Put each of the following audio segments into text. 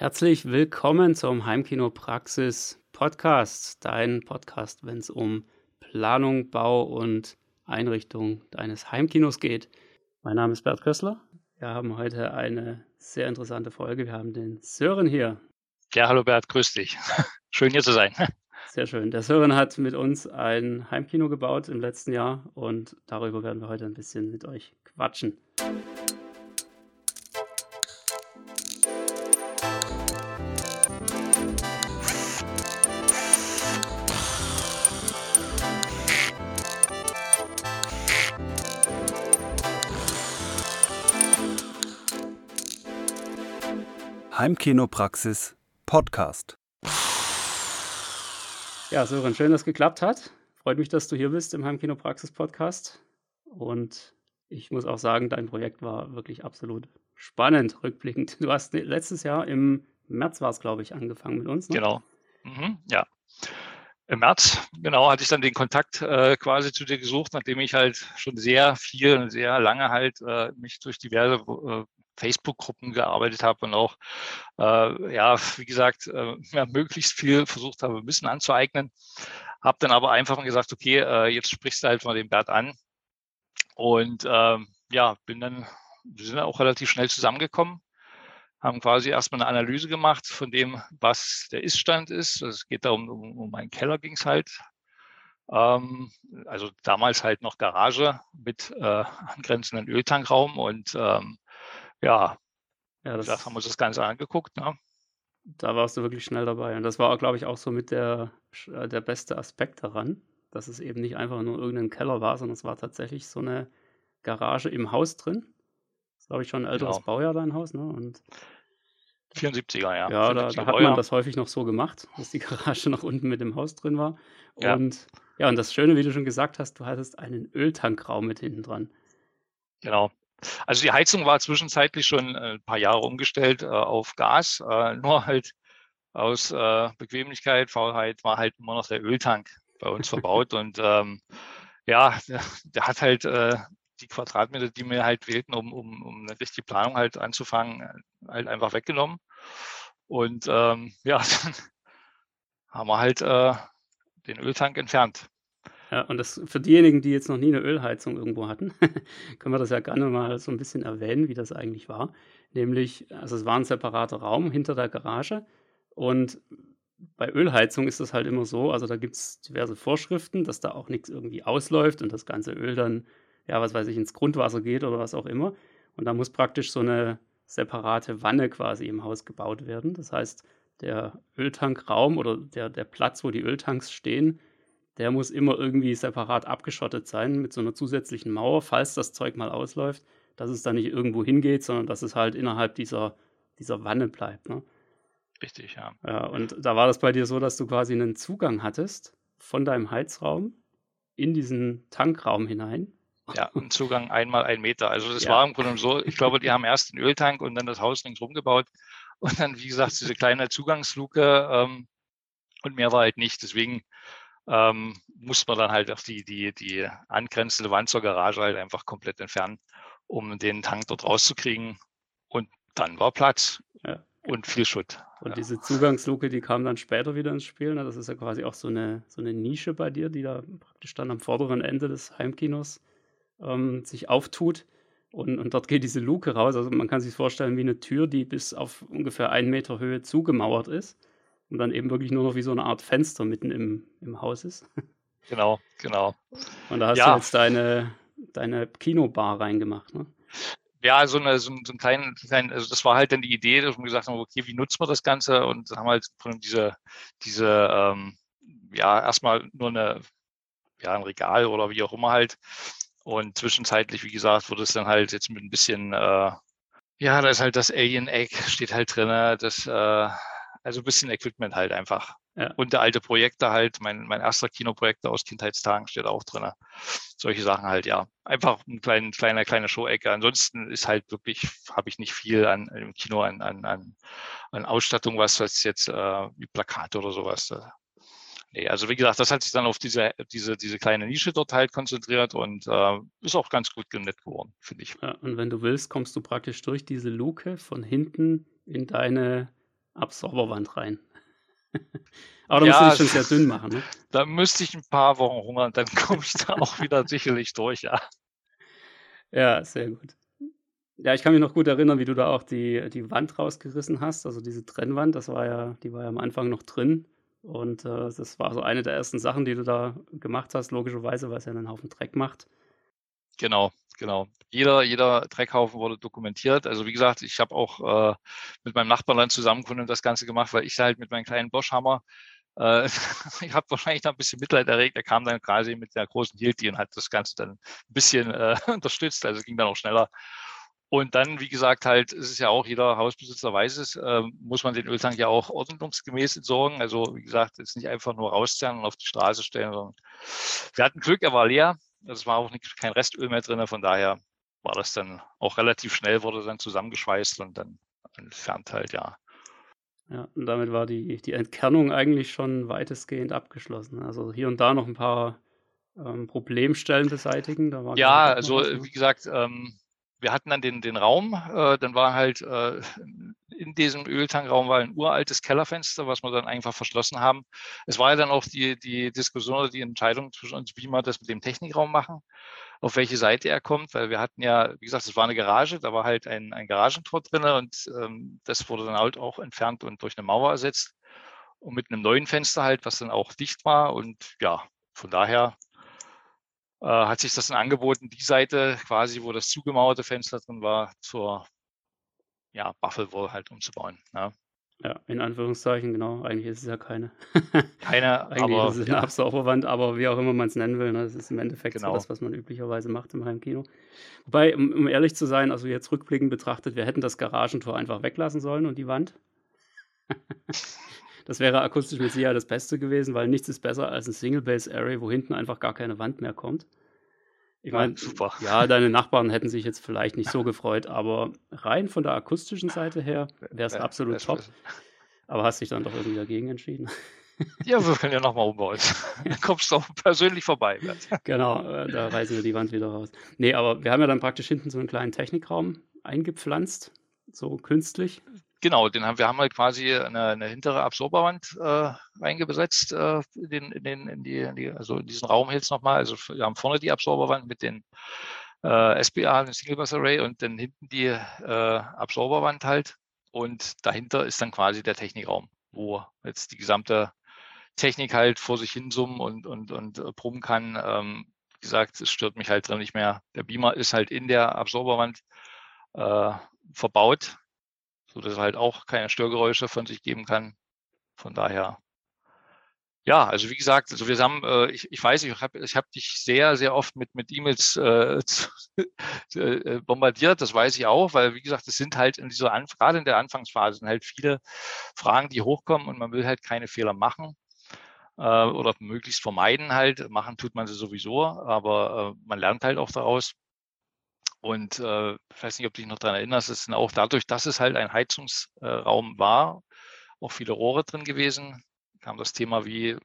Herzlich willkommen zum Heimkino Praxis Podcast, dein Podcast, wenn es um Planung, Bau und Einrichtung deines Heimkinos geht. Mein Name ist Bert Kössler. Wir haben heute eine sehr interessante Folge. Wir haben den Sören hier. Ja, hallo Bert, grüß dich. Schön hier zu sein. Sehr schön. Der Sören hat mit uns ein Heimkino gebaut im letzten Jahr und darüber werden wir heute ein bisschen mit euch quatschen. Heimkinopraxis Podcast. Ja, Sören, schön, dass es geklappt hat. Freut mich, dass du hier bist im Heimkinopraxis Podcast. Und ich muss auch sagen, dein Projekt war wirklich absolut spannend, rückblickend. Du hast letztes Jahr im März war es, glaube ich, angefangen mit uns. Ne? Genau. Mhm, ja. Im März, genau, hatte ich dann den Kontakt äh, quasi zu dir gesucht, nachdem ich halt schon sehr viel und sehr lange halt äh, mich durch diverse äh, Facebook-Gruppen gearbeitet habe und auch, äh, ja, wie gesagt, äh, ja, möglichst viel versucht habe, Wissen anzueignen. Habe dann aber einfach gesagt, okay, äh, jetzt sprichst du halt mal den Bert an. Und ähm, ja, bin dann, wir sind auch relativ schnell zusammengekommen, haben quasi erstmal eine Analyse gemacht von dem, was der Iststand ist. Es geht da um, um, um einen Keller ging es halt. Ähm, also damals halt noch Garage mit äh, angrenzenden Öltankraum und ähm, ja, ja das, da haben wir uns das Ganze angeguckt. Ne? Da warst du wirklich schnell dabei. Und das war, glaube ich, auch so mit der, äh, der beste Aspekt daran, dass es eben nicht einfach nur irgendein Keller war, sondern es war tatsächlich so eine Garage im Haus drin. Das ist, glaube ich, schon ein älteres genau. Baujahr, dein Haus. Ne? Und 74er, ja. Ja, da, da, hat man das häufig noch so gemacht, dass die Garage noch unten mit dem Haus drin war. Und ja. ja, und das Schöne, wie du schon gesagt hast, du hattest einen Öltankraum mit hinten dran. Genau. Also die Heizung war zwischenzeitlich schon äh, ein paar Jahre umgestellt äh, auf Gas, äh, nur halt aus äh, Bequemlichkeit, Faulheit war halt immer noch der Öltank bei uns verbaut und ähm, ja, der, der, hat halt äh, die Quadratmeter, die wir halt wählten, um, um, um eine richtige Planung halt anzufangen, halt einfach weggenommen. Und ähm, ja, dann haben wir halt äh, den Öltank entfernt. Ja, und das für diejenigen, die jetzt noch nie eine Ölheizung irgendwo hatten, können wir das ja gerne mal so ein bisschen erwähnen, wie das eigentlich war. Nämlich, also es war ein separater Raum hinter der Garage und bei Ölheizung ist das halt immer so, also da gibt es diverse Vorschriften, dass da auch nichts irgendwie ausläuft und das ganze Öl dann, ja, was weiß ich, ins Grundwasser geht oder was auch immer. Und da muss praktisch so eine separate Wanne quasi im Haus gebaut werden. Das heißt, der Öltankraum oder der, der Platz, wo die Öltanks stehen, der muss immer irgendwie separat abgeschottet sein mit so einer zusätzlichen Mauer, falls das Zeug mal ausläuft, dass es dann nicht irgendwo hingeht, sondern dass es halt innerhalb dieser, dieser Wanne bleibt. Ne? Richtig, ja. Ja, und da war das bei dir so, dass du quasi einen Zugang hattest von deinem Heizraum in diesen Tankraum hinein. Ja, ein Zugang einmal ein Meter. Also das ja. war im Grunde so, ich glaube, die haben erst den Öltank und dann das Haus ringsrum gebaut und dann, wie gesagt, diese kleine Zugangsluke ähm, und mehr war halt nicht. Deswegen ähm, muss man dann halt auch die, die, die angrenzende Wand zur Garage halt einfach komplett entfernen, um den Tank dort rauszukriegen. Und dann war Platz ja. und viel Schutt. Und ja. diese Zugangsluke, die kam dann später wieder ins Spiel. Ne? Das ist ja quasi auch so eine, so eine Nische bei dir, die da praktisch dann am vorderen Ende des Heimkinos ähm, sich auftut. Und, und dort geht diese Luke raus. Also man kann sich vorstellen wie eine Tür, die bis auf ungefähr einen Meter Höhe zugemauert ist und dann eben wirklich nur noch wie so eine Art Fenster mitten im, im Haus ist. Genau, genau. Und da hast ja. du jetzt deine, deine Kinobar reingemacht, ne? Ja, so, eine, so, so ein kleinen, kleinen, also das war halt dann die Idee, dass wir gesagt haben, okay, wie nutzt man das Ganze? Und haben halt von diese, diese, ähm, ja, erstmal nur eine, ja, ein Regal oder wie auch immer halt. Und zwischenzeitlich, wie gesagt, wurde es dann halt jetzt mit ein bisschen, äh, ja, da ist halt das Alien Egg, steht halt drin, das, äh, also ein bisschen Equipment halt einfach. Ja. Und der alte Projekte halt, mein, mein erster Kinoprojektor aus Kindheitstagen steht auch drin. Solche Sachen halt, ja. Einfach ein klein, kleiner, kleine Show-Ecke. Ansonsten ist halt wirklich, habe ich nicht viel an im Kino an, an, an, an Ausstattung, was, was jetzt äh, wie Plakate oder sowas. Nee, also wie gesagt, das hat sich dann auf diese, diese, diese kleine Nische dort halt konzentriert und äh, ist auch ganz gut nett geworden, finde ich. Ja, und wenn du willst, kommst du praktisch durch diese Luke von hinten in deine Absorberwand rein. Aber da Ja, musst du dich schon sehr dünn machen, ne? Da müsste ich ein paar Wochen hungern, dann komme ich da auch wieder sicherlich durch, ja. Ja, sehr gut. Ja, ich kann mich noch gut erinnern, wie du da auch die, die Wand rausgerissen hast, also diese Trennwand, das war ja, die war ja am Anfang noch drin. Und äh, das war so eine der ersten Sachen, die du da gemacht hast, logischerweise, weil es ja einen Haufen Dreck macht. Genau, genau. Jeder, jeder Dreckhaufen wurde dokumentiert. Also wie gesagt, ich habe auch äh, mit meinem Nachbarn dann zusammen das Ganze gemacht, weil ich halt mit meinem kleinen Bosch-Hammer, äh, ich habe wahrscheinlich da ein bisschen Mitleid erregt. Er kam dann quasi mit der großen Hilti und hat das Ganze dann ein bisschen äh, unterstützt. Also ging dann auch schneller. Und dann, wie gesagt, halt, es ist ja auch, jeder Hausbesitzer weiß es, äh, muss man den Öltank ja auch ordnungsgemäß entsorgen. Also, wie gesagt, jetzt nicht einfach nur rauszerren und auf die Straße stellen, sondern wir hatten Glück, er war leer. Es war auch nicht, kein Restöl mehr drin. Von daher war das dann auch relativ schnell, wurde dann zusammengeschweißt und dann entfernt halt, ja. Ja, und damit war die, die Entkernung eigentlich schon weitestgehend abgeschlossen. Also hier und da noch ein paar ähm, Problemstellen beseitigen. Da war ja, also wie gesagt, ähm, wir hatten dann den, den Raum, äh, dann war halt äh, in diesem Öltankraum war ein uraltes Kellerfenster, was wir dann einfach verschlossen haben. Es war ja dann auch die, die Diskussion oder die Entscheidung zwischen uns, wie wir das mit dem Technikraum machen, auf welche Seite er kommt, weil wir hatten ja, wie gesagt, es war eine Garage, da war halt ein, ein Garagentor drin und ähm, das wurde dann halt auch entfernt und durch eine Mauer ersetzt und mit einem neuen Fenster halt, was dann auch dicht war und ja, von daher äh, hat sich das dann angeboten, die Seite quasi, wo das zugemauerte Fenster drin war, zur ja, Buffalo halt umzubauen. Ja. ja. in Anführungszeichen, genau. Eigentlich ist es ja keine. keine, Eigentlich aber, ist es eine ja. Absauberwand, aber wie auch immer man es nennen will, ne, das ist im Endeffekt genau. so das, was man üblicherweise macht im Heimkino. Wobei, um, um ehrlich zu sein, also jetzt rückblickend betrachtet, wir hätten das Garagentor einfach weglassen sollen und die Wand. Das wäre akustisch mit Sicherheit das Beste gewesen, weil nichts ist besser als ein Single-Base-Array, wo hinten einfach gar keine Wand mehr kommt. Ich meine, ja, ja, deine Nachbarn hätten sich jetzt vielleicht nicht so gefreut, aber rein von der akustischen Seite her wäre es absolut top. Aber hast dich dann doch irgendwie dagegen entschieden. Ja, wir können ja nochmal umbauen. Dann kommst du auch persönlich vorbei. genau, äh, da reißen wir die Wand wieder raus. Nee, aber wir haben ja dann praktisch hinten so einen kleinen Technikraum eingepflanzt, so künstlich. Genau, den haben wir haben halt quasi eine, eine hintere Absorberwand äh, reingesetzt äh, in, in, in, die, in die, also in diesen Raum jetzt nochmal. Also wir haben vorne die Absorberwand mit den äh, SBA, den Single Bus Array und dann hinten die äh, Absorberwand halt. Und dahinter ist dann quasi der Technikraum, wo jetzt die gesamte Technik halt vor sich hin summen und, und, und äh, brummen kann. Ähm, wie gesagt, es stört mich halt drin nicht mehr. Der Beamer ist halt in der Absorberwand äh, verbaut sodass er halt auch keine Störgeräusche von sich geben kann. Von daher, ja, also wie gesagt, also wir haben, äh, ich, ich weiß, ich habe ich hab dich sehr, sehr oft mit, mit E-Mails äh, äh, bombardiert, das weiß ich auch, weil wie gesagt, es sind halt in dieser, Anf gerade in der Anfangsphase sind halt viele Fragen, die hochkommen und man will halt keine Fehler machen äh, oder möglichst vermeiden halt. Machen tut man sie sowieso, aber äh, man lernt halt auch daraus. Und äh, ich weiß nicht, ob du dich noch daran erinnerst, es sind auch dadurch, dass es halt ein Heizungsraum war, auch viele Rohre drin gewesen. Kam das Thema, wie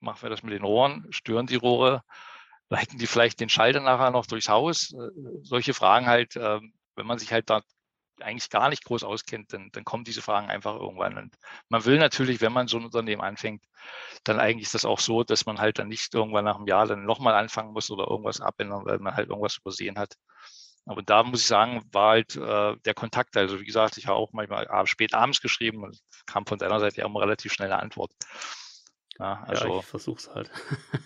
machen wir das mit den Rohren? Stören die Rohre? Leiten die vielleicht den Schalter nachher noch durchs Haus? Äh, solche Fragen halt, äh, wenn man sich halt da eigentlich gar nicht groß auskennt, dann, dann kommen diese Fragen einfach irgendwann. Und man will natürlich, wenn man so ein Unternehmen anfängt, dann eigentlich das auch so, dass man halt dann nicht irgendwann nach einem Jahr dann nochmal anfangen muss oder irgendwas abändern, weil man halt irgendwas übersehen hat. Aber da muss ich sagen, war halt äh, der Kontakt. Also wie gesagt, ich habe auch manchmal spät abends geschrieben und kam von deiner Seite ja immer relativ schnell eine Antwort. Ja, also, ja ich versuch's halt.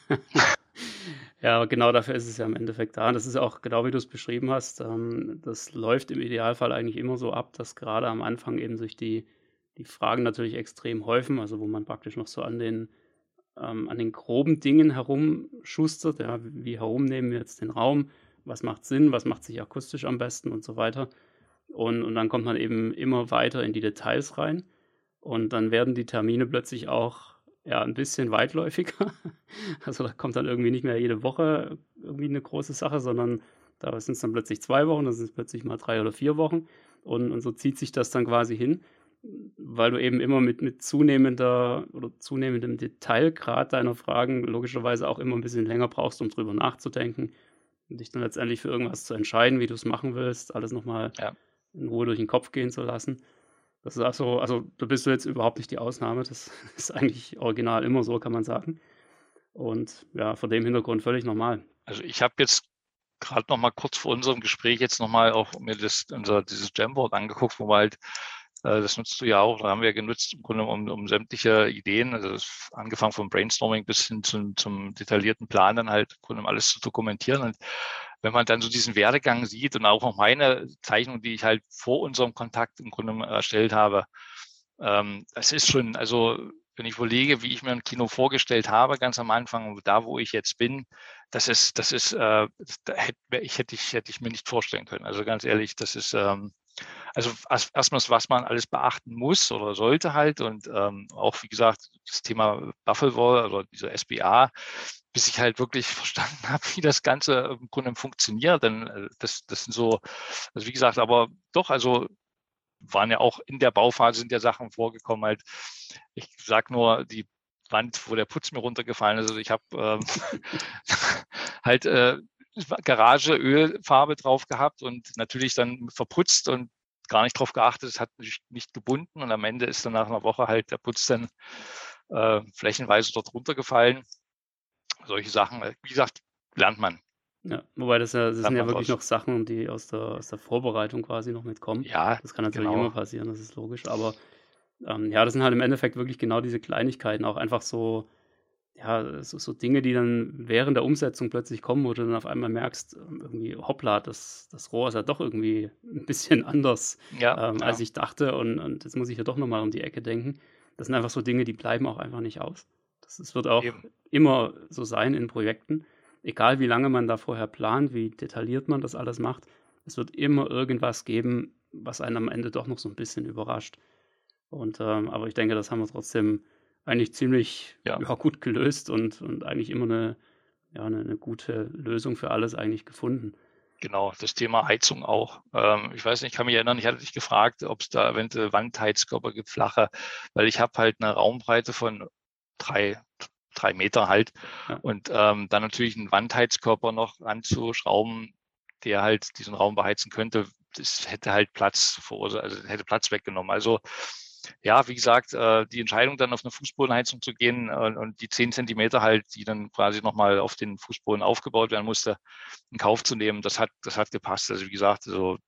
ja, genau dafür ist es ja im Endeffekt da. Und das ist auch genau wie du es beschrieben hast. Ähm, das läuft im Idealfall eigentlich immer so ab, dass gerade am Anfang eben sich die, die Fragen natürlich extrem häufen, also wo man praktisch noch so an den ähm, an den groben Dingen herumschustert. Ja, wie herum nehmen wir jetzt den Raum? Was macht Sinn, was macht sich akustisch am besten und so weiter. Und, und dann kommt man eben immer weiter in die Details rein. Und dann werden die Termine plötzlich auch ja, ein bisschen weitläufiger. Also da kommt dann irgendwie nicht mehr jede Woche irgendwie eine große Sache, sondern da sind es dann plötzlich zwei Wochen, dann sind es plötzlich mal drei oder vier Wochen. Und, und so zieht sich das dann quasi hin, weil du eben immer mit, mit zunehmender oder zunehmendem Detailgrad deiner Fragen logischerweise auch immer ein bisschen länger brauchst, um drüber nachzudenken dich dann letztendlich für irgendwas zu entscheiden, wie du es machen willst, alles nochmal ja. in Ruhe durch den Kopf gehen zu lassen. Das ist auch so also, da bist du jetzt überhaupt nicht die Ausnahme. Das ist eigentlich original immer so, kann man sagen. Und ja, vor dem Hintergrund völlig normal. Also, ich habe jetzt gerade noch mal kurz vor unserem Gespräch jetzt noch mal auch mir das unser dieses Jamboard angeguckt, wo wir halt das nutzt du ja auch, da haben wir genutzt im Grunde um, um sämtliche Ideen, also angefangen vom Brainstorming bis hin zum, zum detaillierten Plan dann halt im Grunde alles zu dokumentieren. Und wenn man dann so diesen Werdegang sieht und auch noch meine Zeichnung, die ich halt vor unserem Kontakt im Grunde erstellt habe, ähm, das ist schon, also wenn ich überlege, wie ich mir ein Kino vorgestellt habe, ganz am Anfang, da wo ich jetzt bin, das ist, das ist, äh, da hätte ich, hätte ich, hätte ich mir nicht vorstellen können. Also ganz ehrlich, das ist, ähm, also erstmals, was man alles beachten muss oder sollte halt und ähm, auch, wie gesagt, das Thema Buffalo oder diese SBA, bis ich halt wirklich verstanden habe, wie das Ganze im Grunde funktioniert. Denn äh, das, das sind so, also wie gesagt, aber doch, also waren ja auch in der Bauphase sind ja Sachen vorgekommen halt. Ich sag nur die Wand, wo der Putz mir runtergefallen ist. Also ich habe ähm, halt äh, Garage Ölfarbe drauf gehabt und natürlich dann verputzt und gar nicht drauf geachtet. Es hat nicht gebunden und am Ende ist dann nach einer Woche halt der Putz dann äh, flächenweise dort runtergefallen. Solche Sachen, äh, wie gesagt, lernt man. Ja, wobei das ja, das sind ja wirklich noch Sachen, die aus der, aus der Vorbereitung quasi noch mitkommen. Ja, das kann natürlich genau. immer passieren, das ist logisch. Aber ähm, ja, das sind halt im Endeffekt wirklich genau diese Kleinigkeiten, auch einfach so, ja, so, so Dinge, die dann während der Umsetzung plötzlich kommen, wo du dann auf einmal merkst, ähm, irgendwie, hoppla, das, das Rohr ist ja doch irgendwie ein bisschen anders, ja, ähm, als ich dachte und, und jetzt muss ich ja doch nochmal um die Ecke denken. Das sind einfach so Dinge, die bleiben auch einfach nicht aus. Das, das wird auch Eben. immer so sein in Projekten egal wie lange man da vorher plant, wie detailliert man das alles macht, es wird immer irgendwas geben, was einen am Ende doch noch so ein bisschen überrascht. Und ähm, aber ich denke, das haben wir trotzdem eigentlich ziemlich ja. Ja, gut gelöst und, und eigentlich immer eine, ja, eine, eine, gute Lösung für alles eigentlich gefunden. Genau, das Thema Heizung auch. Ähm, ich weiß nicht, ich kann mich erinnern, ich hatte dich gefragt, ob es da eventuell Wandheizkörper gibt, flache, weil ich habe halt eine Raumbreite von drei, drei Meter halt. Ja. Und ähm, dann natürlich einen Wandheizkörper noch anzuschrauben, der halt diesen Raum beheizen könnte, das hätte halt Platz verursacht, also hätte Platz weggenommen. Also ja, wie gesagt, äh, die Entscheidung dann auf eine Fußbodenheizung zu gehen äh, und die zehn Zentimeter halt, die dann quasi nochmal auf den Fußboden aufgebaut werden musste, in Kauf zu nehmen, das hat, das hat gepasst. Also wie gesagt, so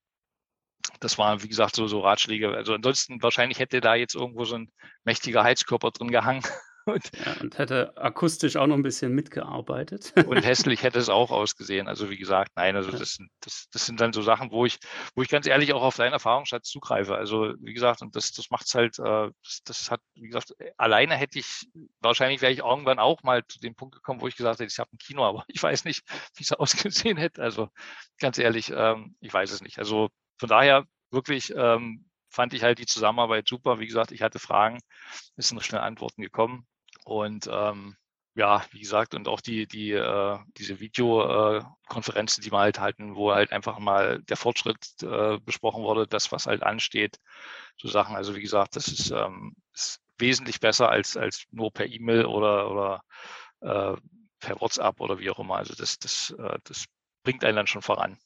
das waren, wie gesagt, so, so Ratschläge. Also ansonsten wahrscheinlich hätte da jetzt irgendwo so ein mächtiger Heizkörper drin gehangen. Und, ja, und hätte akustisch auch noch ein bisschen mitgearbeitet. Und hässlich hätte es auch ausgesehen. Also wie gesagt, nein, also das, das, das sind dann so Sachen, wo ich, wo ich ganz ehrlich auch auf deinen Erfahrungsschatz zugreife. Also wie gesagt, und das, das macht es halt, äh, das, das hat, wie gesagt, alleine hätte ich, wahrscheinlich wäre ich irgendwann auch mal zu dem Punkt gekommen, wo ich gesagt hätte, ich habe ein Kino, aber ich weiß nicht, wie es ausgesehen hätte. Also ganz ehrlich, ähm, ich weiß es nicht. Also von daher wirklich ähm, fand ich halt die Zusammenarbeit super. Wie gesagt, ich hatte Fragen, es sind schnell Antworten gekommen. Und ähm, ja, wie gesagt, und auch die, die, äh, diese Videokonferenzen, die wir halt halten, wo halt einfach mal der Fortschritt äh, besprochen wurde, das, was halt ansteht, so Sachen. Also wie gesagt, das ist, ähm, ist wesentlich besser als, als nur per E-Mail oder, oder äh, per WhatsApp oder wie auch immer. Also das, das, äh, das bringt einen dann schon voran.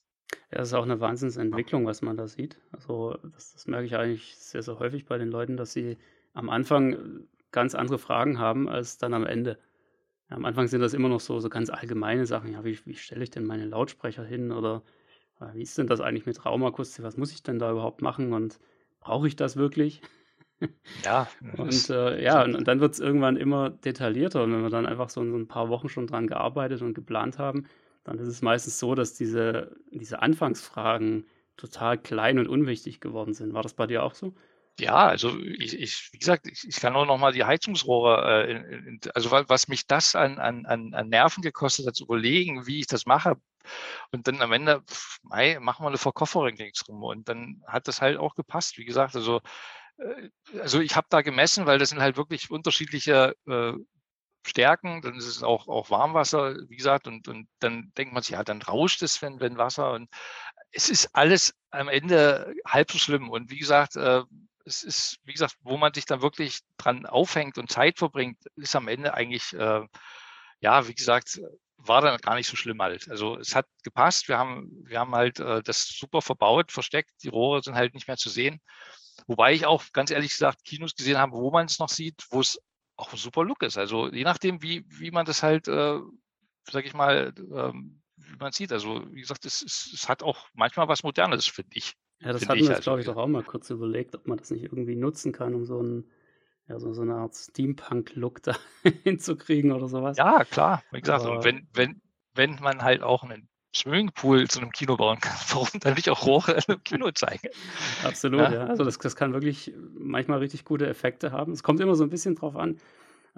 Ja, das ist auch eine Wahnsinnsentwicklung, was man da sieht. Also das, das merke ich eigentlich sehr, sehr häufig bei den Leuten, dass sie am Anfang ganz andere Fragen haben als dann am Ende. Ja, am Anfang sind das immer noch so, so ganz allgemeine Sachen. Ja, wie, wie stelle ich denn meine Lautsprecher hin? Oder äh, wie ist denn das eigentlich mit Raumakustik? Was muss ich denn da überhaupt machen? Und brauche ich das wirklich? Ja. und äh, ja, und, und dann wird es irgendwann immer detaillierter. Und wenn wir dann einfach so, so ein paar Wochen schon dran gearbeitet und geplant haben, dann ist es meistens so, dass diese, diese Anfangsfragen total klein und unwichtig geworden sind. War das bei dir auch so? Ja, also ich, ich wie gesagt, ich, ich kann auch noch mal die Heizungsrohre, äh, in, in, also was mich das an, an, an Nerven gekostet hat, zu überlegen, wie ich das mache. Und dann am Ende, pff, mei, machen wir eine Verkofferung rum. Und dann hat das halt auch gepasst. Wie gesagt, also, äh, also ich habe da gemessen, weil das sind halt wirklich unterschiedliche äh, Stärken. Dann ist es auch, auch Warmwasser, wie gesagt, und, und dann denkt man sich, ja, dann rauscht es, wenn, wenn Wasser. Und es ist alles am Ende halb so schlimm. Und wie gesagt, äh, es ist, wie gesagt, wo man sich dann wirklich dran aufhängt und Zeit verbringt, ist am Ende eigentlich, äh, ja, wie gesagt, war dann gar nicht so schlimm halt. Also es hat gepasst. Wir haben, wir haben halt äh, das super verbaut, versteckt. Die Rohre sind halt nicht mehr zu sehen. Wobei ich auch ganz ehrlich gesagt Kinos gesehen habe, wo man es noch sieht, wo es auch ein super Look ist. Also je nachdem, wie, wie man das halt, äh, sag ich mal, ähm, wie man sieht. Also wie gesagt, es, es, es hat auch manchmal was Modernes, finde ich. Ja, das hatten wir uns, also. glaube ich, doch auch mal kurz überlegt, ob man das nicht irgendwie nutzen kann, um so, ein, ja, so, so eine Art Steampunk-Look da hinzukriegen oder sowas. Ja, klar. Wie gesagt, Aber- und wenn, wenn, wenn man halt auch einen Swimmingpool zu einem Kino bauen kann, warum dann nicht auch Rohre im Kino zeigen? Absolut, Ja. ja. Also das, das kann wirklich manchmal richtig gute Effekte haben. Es kommt immer so ein bisschen drauf an.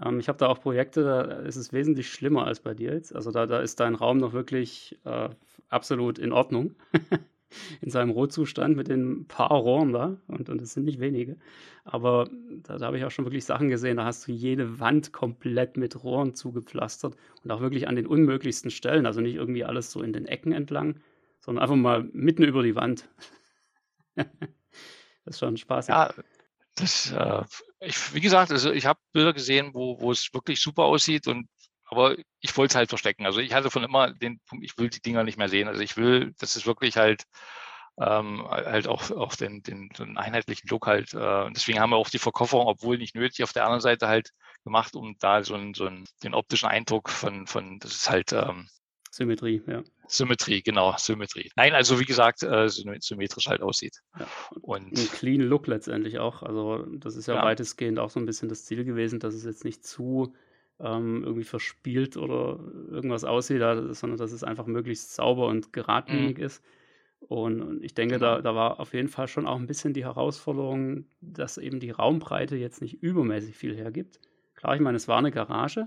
Ähm, ich habe da auch Projekte, da ist es wesentlich schlimmer als bei dir jetzt. Also da, da ist dein Raum noch wirklich äh, absolut in Ordnung. in seinem Rohzustand mit den paar Rohren da. Und, und es sind nicht wenige. Aber da, da habe ich auch schon wirklich Sachen gesehen, da hast du jede Wand komplett mit Rohren zugepflastert. Und auch wirklich an den unmöglichsten Stellen. Also nicht irgendwie alles so in den Ecken entlang, sondern einfach mal mitten über die Wand. das ist schon spaßig. Ja, das, äh, ich, wie gesagt, also ich habe Bilder gesehen, wo es wirklich super aussieht und aber ich wollte es halt verstecken. Also ich hatte von immer den Punkt, ich will die Dinger nicht mehr sehen. Also ich will, dass es wirklich halt ähm, halt auch, auch den, den, den einheitlichen Look halt. Äh, deswegen haben wir auch die Verkofferung, obwohl nicht nötig, auf der anderen Seite halt gemacht, um da so, ein, so einen, den optischen Eindruck von, von das ist halt ähm, Symmetrie, ja. Symmetrie, genau, Symmetrie. Nein, also wie gesagt, äh, symmet- symmetrisch halt aussieht. Ja. Und Ein clean Look letztendlich auch. Also das ist ja, Ja. weitestgehend auch so ein bisschen das Ziel gewesen, dass es jetzt nicht zu ähm, irgendwie verspielt oder irgendwas aussieht, sondern dass es einfach möglichst sauber und geradlinig ist. Und, und ich denke, da, Genau. da war auf jeden Fall schon auch ein bisschen die Herausforderung, dass eben die Raumbreite jetzt nicht übermäßig viel hergibt. Klar, ich meine, es war eine Garage.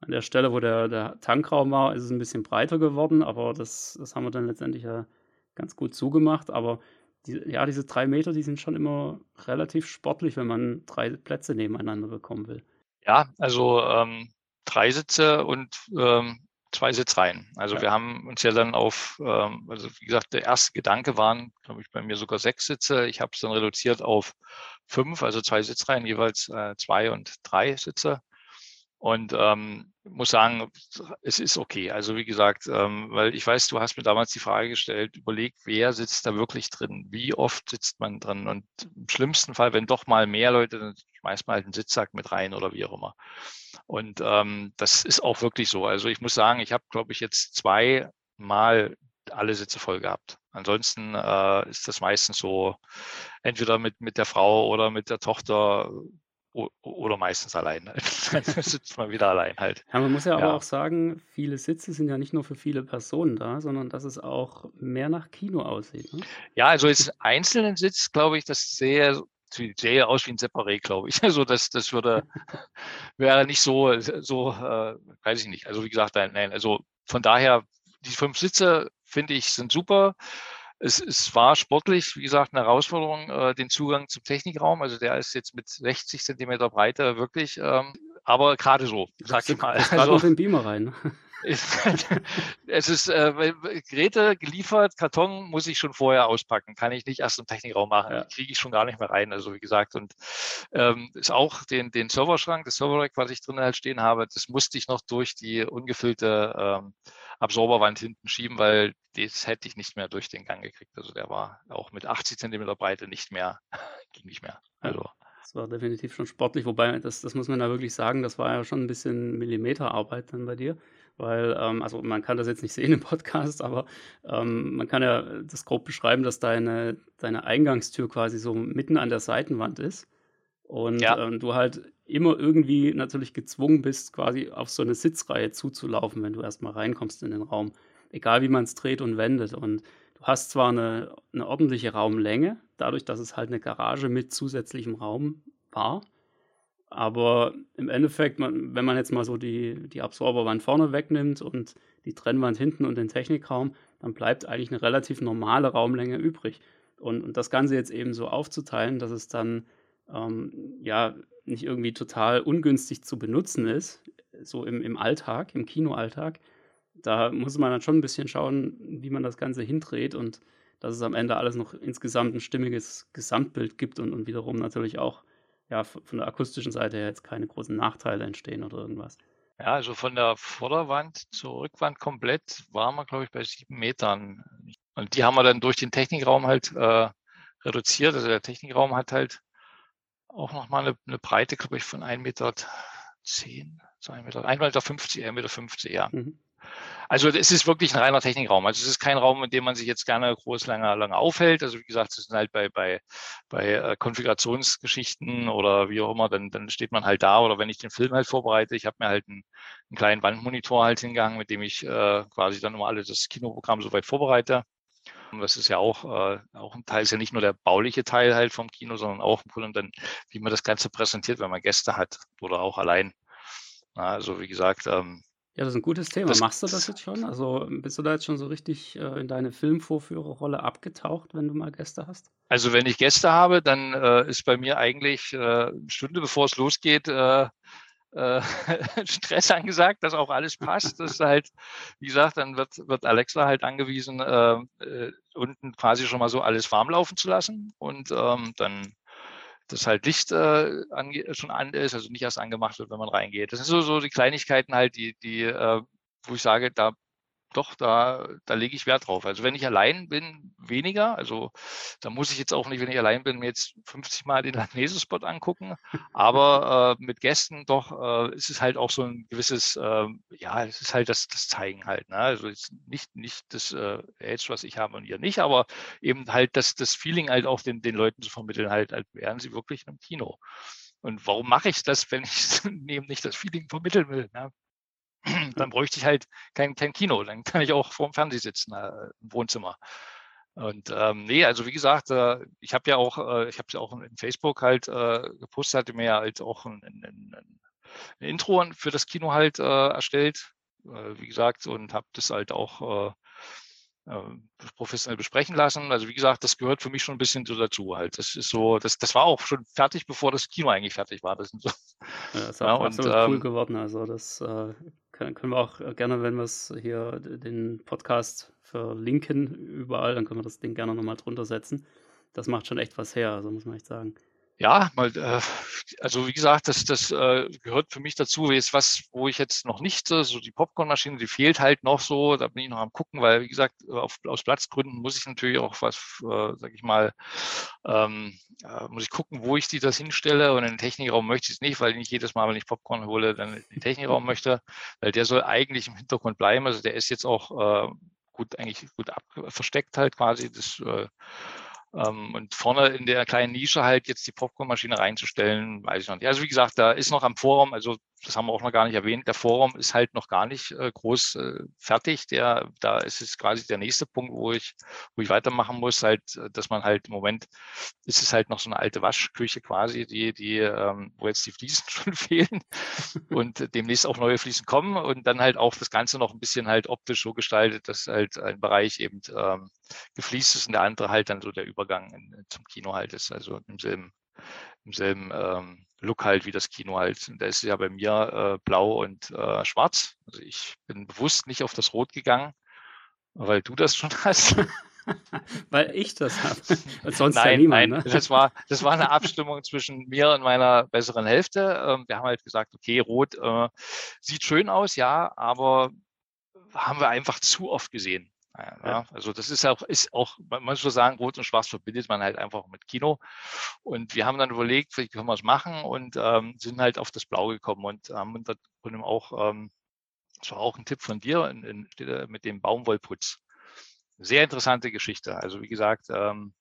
An der Stelle, wo der, der Tankraum war, ist es ein bisschen breiter geworden, aber das, das haben wir dann letztendlich ja ganz gut zugemacht. Aber die, ja, diese drei Meter, die sind schon immer relativ sportlich, wenn man drei Plätze nebeneinander bekommen will. Ja, also ähm, drei Sitze und ähm, zwei Sitzreihen. Also Ja. wir haben uns ja dann auf, ähm, also wie gesagt, der erste Gedanke waren, glaube ich, bei mir sogar sechs Sitze. Ich habe es dann reduziert auf fünf, also zwei Sitzreihen, jeweils äh, zwei und drei Sitze. Und ähm, muss sagen, es ist okay. Also wie gesagt, ähm, weil ich weiß, du hast mir damals die Frage gestellt, überleg, wer sitzt da wirklich drin? Wie oft sitzt man drin? Und im schlimmsten Fall, wenn doch mal mehr Leute, dann schmeißt man halt einen Sitzsack mit rein oder wie auch immer. Und ähm, das ist auch wirklich so. Also ich muss sagen, ich habe, glaube ich, jetzt zweimal alle Sitze voll gehabt. Ansonsten äh, ist das meistens so, entweder mit, mit der Frau oder mit der Tochter oder meistens allein. Dann sitzt man wieder allein halt. Ja, man muss ja, aber Ja. auch sagen, viele Sitze sind ja nicht nur für viele Personen da, sondern dass es auch mehr nach Kino aussieht. Ne? Ja, also jetzt einzelnen Sitz, glaube ich, das sähe, sähe aus wie ein Separé, glaube ich. Also das, das würde, wäre nicht so, so äh, weiß ich nicht. Also wie gesagt, nein, nein, also von daher, die fünf Sitze, finde ich, sind super. Es, es war sportlich, wie gesagt, eine Herausforderung, äh, den Zugang zum Technikraum. Also der ist jetzt mit 60 Zentimeter Breite wirklich, ähm, aber gerade so, sag ich mal. Also, noch den Beamer rein. Ist, es ist äh, Geräte geliefert, Karton muss ich schon vorher auspacken, kann ich nicht erst im Technikraum machen, Ja. kriege ich schon gar nicht mehr rein. Also wie gesagt, und ähm, ist auch den, den Serverschrank, das Serverrack, was ich drin halt stehen habe, das musste ich noch durch die ungefüllte ähm, Absorberwand hinten schieben, weil das hätte ich nicht mehr durch den Gang gekriegt. Also der war auch mit 80 Zentimeter Breite nicht mehr, ging nicht mehr. Also Das war definitiv schon sportlich, wobei, das, das muss man da wirklich sagen, das war ja schon ein bisschen Millimeterarbeit dann bei dir, weil, ähm, also man kann das jetzt nicht sehen im Podcast, aber ähm, man kann ja das grob beschreiben, dass deine, deine Eingangstür quasi so mitten an der Seitenwand ist und Ja. ähm, du halt immer irgendwie natürlich gezwungen bist, quasi auf so eine Sitzreihe zuzulaufen, wenn du erstmal reinkommst in den Raum, egal wie man es dreht und wendet und Du hast zwar eine, eine ordentliche Raumlänge, dadurch, dass es halt eine Garage mit zusätzlichem Raum war, aber im Endeffekt, man, wenn man jetzt mal so die, die Absorberwand vorne wegnimmt und die Trennwand hinten und den Technikraum, dann bleibt eigentlich eine relativ normale Raumlänge übrig. Und, und das Ganze jetzt eben so aufzuteilen, dass es dann ähm, ja nicht irgendwie total ungünstig zu benutzen ist, so im, im Alltag, im Kinoalltag, da muss man dann schon ein bisschen schauen, wie man das Ganze hindreht und dass es am Ende alles noch insgesamt ein stimmiges Gesamtbild gibt und, und wiederum natürlich auch ja, von der akustischen Seite her jetzt keine großen Nachteile entstehen oder irgendwas. Ja, also von der Vorderwand zur Rückwand komplett waren wir, glaube ich, bei sieben Metern. Und die haben wir dann durch den Technikraum halt äh, reduziert. Also der Technikraum hat halt auch nochmal eine, eine Breite, glaube ich, von 1,10 Meter, 10, 2 Meter, 1,50 Meter, 1,50 Meter, ja. Mhm. Also es ist wirklich ein reiner Technikraum. Also es ist kein Raum, in dem man sich jetzt gerne groß lange, lange aufhält. Also wie gesagt, es sind halt bei, bei, bei äh, Konfigurationsgeschichten oder wie auch immer, dann, dann steht man halt da. Oder wenn ich den Film halt vorbereite, ich habe mir halt einen, einen, kleinen Wandmonitor halt hingegangen, mit dem ich äh, quasi dann immer alles das Kinoprogramm soweit vorbereite. Und das ist ja auch, äh, auch ein Teil, ist ja nicht nur der bauliche Teil halt vom Kino, sondern auch und dann, wie man das Ganze präsentiert, wenn man Gäste hat oder auch allein. Na, also wie gesagt, ähm, ja, das ist ein gutes Thema. Das, Machst du das jetzt schon? Also bist du da jetzt schon so richtig äh, in deine Filmvorführerrolle abgetaucht, wenn du mal Gäste hast? Also wenn ich Gäste habe, dann äh, ist bei mir eigentlich äh, eine Stunde bevor es losgeht, äh, äh, Stress angesagt, dass auch alles passt. Das ist halt, wie gesagt, dann wird, wird Alexa halt angewiesen, äh, unten quasi schon mal so alles warm laufen zu lassen. Und ähm, dann dass halt Licht äh, schon an ist, also nicht erst angemacht wird, wenn man reingeht. Das sind so, so die Kleinigkeiten halt, die, die, äh, wo ich sage, da doch, da, da lege ich Wert drauf. Also wenn ich allein bin, weniger. Also da muss ich jetzt auch nicht, wenn ich allein bin, mir jetzt 50 Mal den Langnese-Spot angucken. Aber äh, mit Gästen doch äh, ist es halt auch so ein gewisses, äh, ja, es ist halt das, das Zeigen halt. Ne? Also jetzt nicht, nicht das äh, Age, was ich habe und ihr nicht, aber eben halt das, das Feeling halt auch den, den Leuten zu vermitteln, halt, halt wären sie wirklich im Kino. Und warum mache ich das, wenn ich eben nicht das Feeling vermitteln will? Ne? Dann bräuchte ich halt kein, kein Kino. Dann kann ich auch vor dem Fernseher sitzen äh, im Wohnzimmer. Und ähm, nee, also wie gesagt, äh, ich habe ja auch, äh, ich habe ja auch in Facebook halt äh, gepostet, hatte mir ja halt auch ein, ein, ein, ein Intro für das Kino halt äh, erstellt, äh, wie gesagt, und habe das halt auch äh, professionell besprechen lassen. Also wie gesagt, das gehört für mich schon ein bisschen so dazu halt. Das ist so, das, das war auch schon fertig, bevor das Kino eigentlich fertig war. Das, so, ja, ist auch ja, absolut und, cool ähm, geworden. Also das können, können wir auch gerne, wenn wir es hier den Podcast verlinken überall, dann können wir das Ding gerne nochmal drunter setzen. Das macht schon echt was her, also muss man echt sagen ja, mal, äh, also wie gesagt, das, das äh, gehört für mich dazu. Jetzt was, wo ich jetzt noch nicht, äh, so die Popcornmaschine, die fehlt halt noch so. Da bin ich noch am gucken, weil wie gesagt, auf, aus Platzgründen muss ich natürlich auch was, äh, sag ich mal, ähm, äh, muss ich gucken, wo ich die das hinstelle. Und in den Technikraum möchte ich es nicht, weil ich nicht jedes Mal, wenn ich Popcorn hole, dann in den Technikraum möchte, weil der soll eigentlich im Hintergrund bleiben. Also der ist jetzt auch äh, gut, eigentlich gut ab, versteckt halt quasi. Das äh, und vorne in der kleinen Nische halt jetzt die Popcornmaschine reinzustellen, weiß ich noch nicht. Also wie gesagt, da ist noch am Vorraum, also das haben wir auch noch gar nicht erwähnt, der Vorraum ist halt noch gar nicht äh, groß äh, fertig. Der, da ist es quasi der nächste Punkt, wo ich, wo ich weitermachen muss, halt, äh, dass man halt im Moment ist es halt noch so eine alte Waschküche quasi, die, die, ähm, wo jetzt die Fliesen schon fehlen und demnächst auch neue Fliesen kommen und dann halt auch das Ganze noch ein bisschen halt optisch so gestaltet, dass halt ein Bereich eben ähm, gefliest ist und der andere halt dann so der Übergang in, zum Kino halt ist, also im selben, im selben ähm, Look halt wie das Kino halt. Und da ist ja bei mir äh, blau und äh, schwarz. Also ich bin bewusst nicht auf das Rot gegangen, weil du das schon hast. weil ich das habe. Sonst nein, ja niemand, nein, ne? das, war, das war eine Abstimmung zwischen mir und meiner besseren Hälfte. Ähm, wir haben halt gesagt, okay, Rot äh, sieht schön aus, ja, aber haben wir einfach zu oft gesehen. Ja, ja. Also das ist auch, ist auch, man muss so sagen, Rot und Schwarz verbindet man halt einfach mit Kino. Und wir haben dann überlegt, wie können wir es machen und ähm, sind halt auf das Blau gekommen und haben dort auch, ähm, das war auch ein Tipp von dir, in, in, mit dem Baumwollputz. Sehr interessante Geschichte. Also wie gesagt, ähm,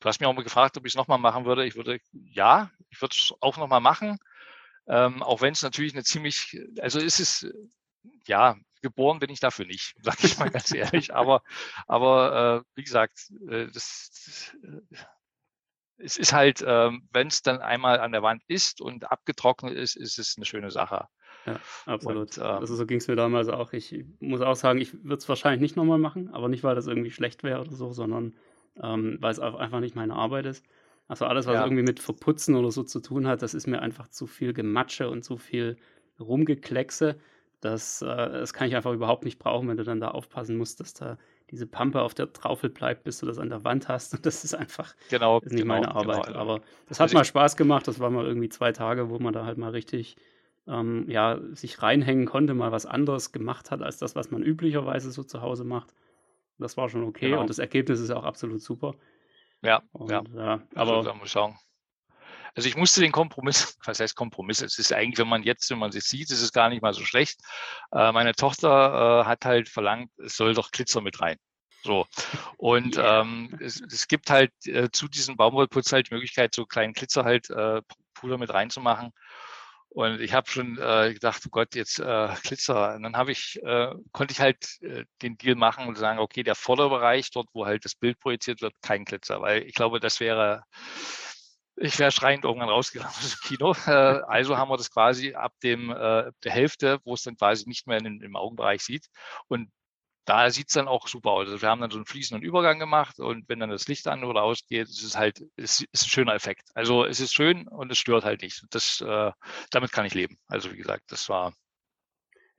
du hast mich auch mal gefragt, ob ich es nochmal machen würde. Ich würde, ja, ich würde es auch nochmal machen. Ähm, auch wenn es natürlich eine ziemlich, also ist es, ja, geboren bin ich dafür nicht, sage ich mal ganz ehrlich. Aber, aber äh, wie gesagt, äh, das, das äh, es ist halt, ähm, wenn es dann einmal an der Wand ist und abgetrocknet ist, ist es eine schöne Sache. Ja, absolut. Und, ähm, also so ging es mir damals auch. Ich muss auch sagen, ich würde es wahrscheinlich nicht nochmal machen, aber nicht, weil das irgendwie schlecht wäre oder so, sondern ähm, weil es einfach nicht meine Arbeit ist. Also alles, was ja. irgendwie mit Verputzen oder so zu tun hat, das ist mir einfach zu viel Gematsche und zu viel Rumgekleckse. Das, äh, das kann ich einfach überhaupt nicht brauchen, wenn du dann da aufpassen musst, dass da diese Pampe auf der Traufel bleibt, bis du das an der Wand hast. Und das ist einfach genau, ist nicht genau, meine genau, Arbeit. Genau. Aber das hat also mal Spaß gemacht. Das war mal irgendwie zwei Tage, wo man da halt mal richtig ähm, ja, sich reinhängen konnte, mal was anderes gemacht hat, als das, was man üblicherweise so zu Hause macht. Das war schon okay genau. und das Ergebnis ist auch absolut super. Ja, Und, ja. ja, Also, aber ich sagen. Also ich musste den Kompromiss, was heißt Kompromiss? Es ist eigentlich, wenn man jetzt, wenn man es sieht, ist es gar nicht mal so schlecht. Äh, meine Tochter äh, hat halt verlangt, es soll doch Glitzer mit rein. So. Und Yeah. ähm, es, es gibt halt äh, zu diesem Baumwollputz halt die Möglichkeit, so kleinen Glitzer halt äh, Puder mit reinzumachen. Und ich habe schon äh, gedacht, oh Gott, jetzt äh, Glitzer. Und dann habe ich, äh, konnte ich halt äh, den Deal machen und sagen, okay, der Vorderbereich, dort, wo halt das Bild projiziert wird, kein Glitzer, weil ich glaube, das wäre, ich wäre schreiend irgendwann rausgegangen aus dem Kino. Äh, also haben wir das quasi ab dem äh, der Hälfte, wo es dann quasi nicht mehr in, im Augenbereich sieht. Und da sieht es dann auch super aus. Also wir haben dann so einen fließenden Übergang gemacht und wenn dann das Licht an oder ausgeht, ist es halt, ist, ist ein schöner Effekt. Also es ist schön und es stört halt nicht. Das, äh, damit kann ich leben. Also wie gesagt, das war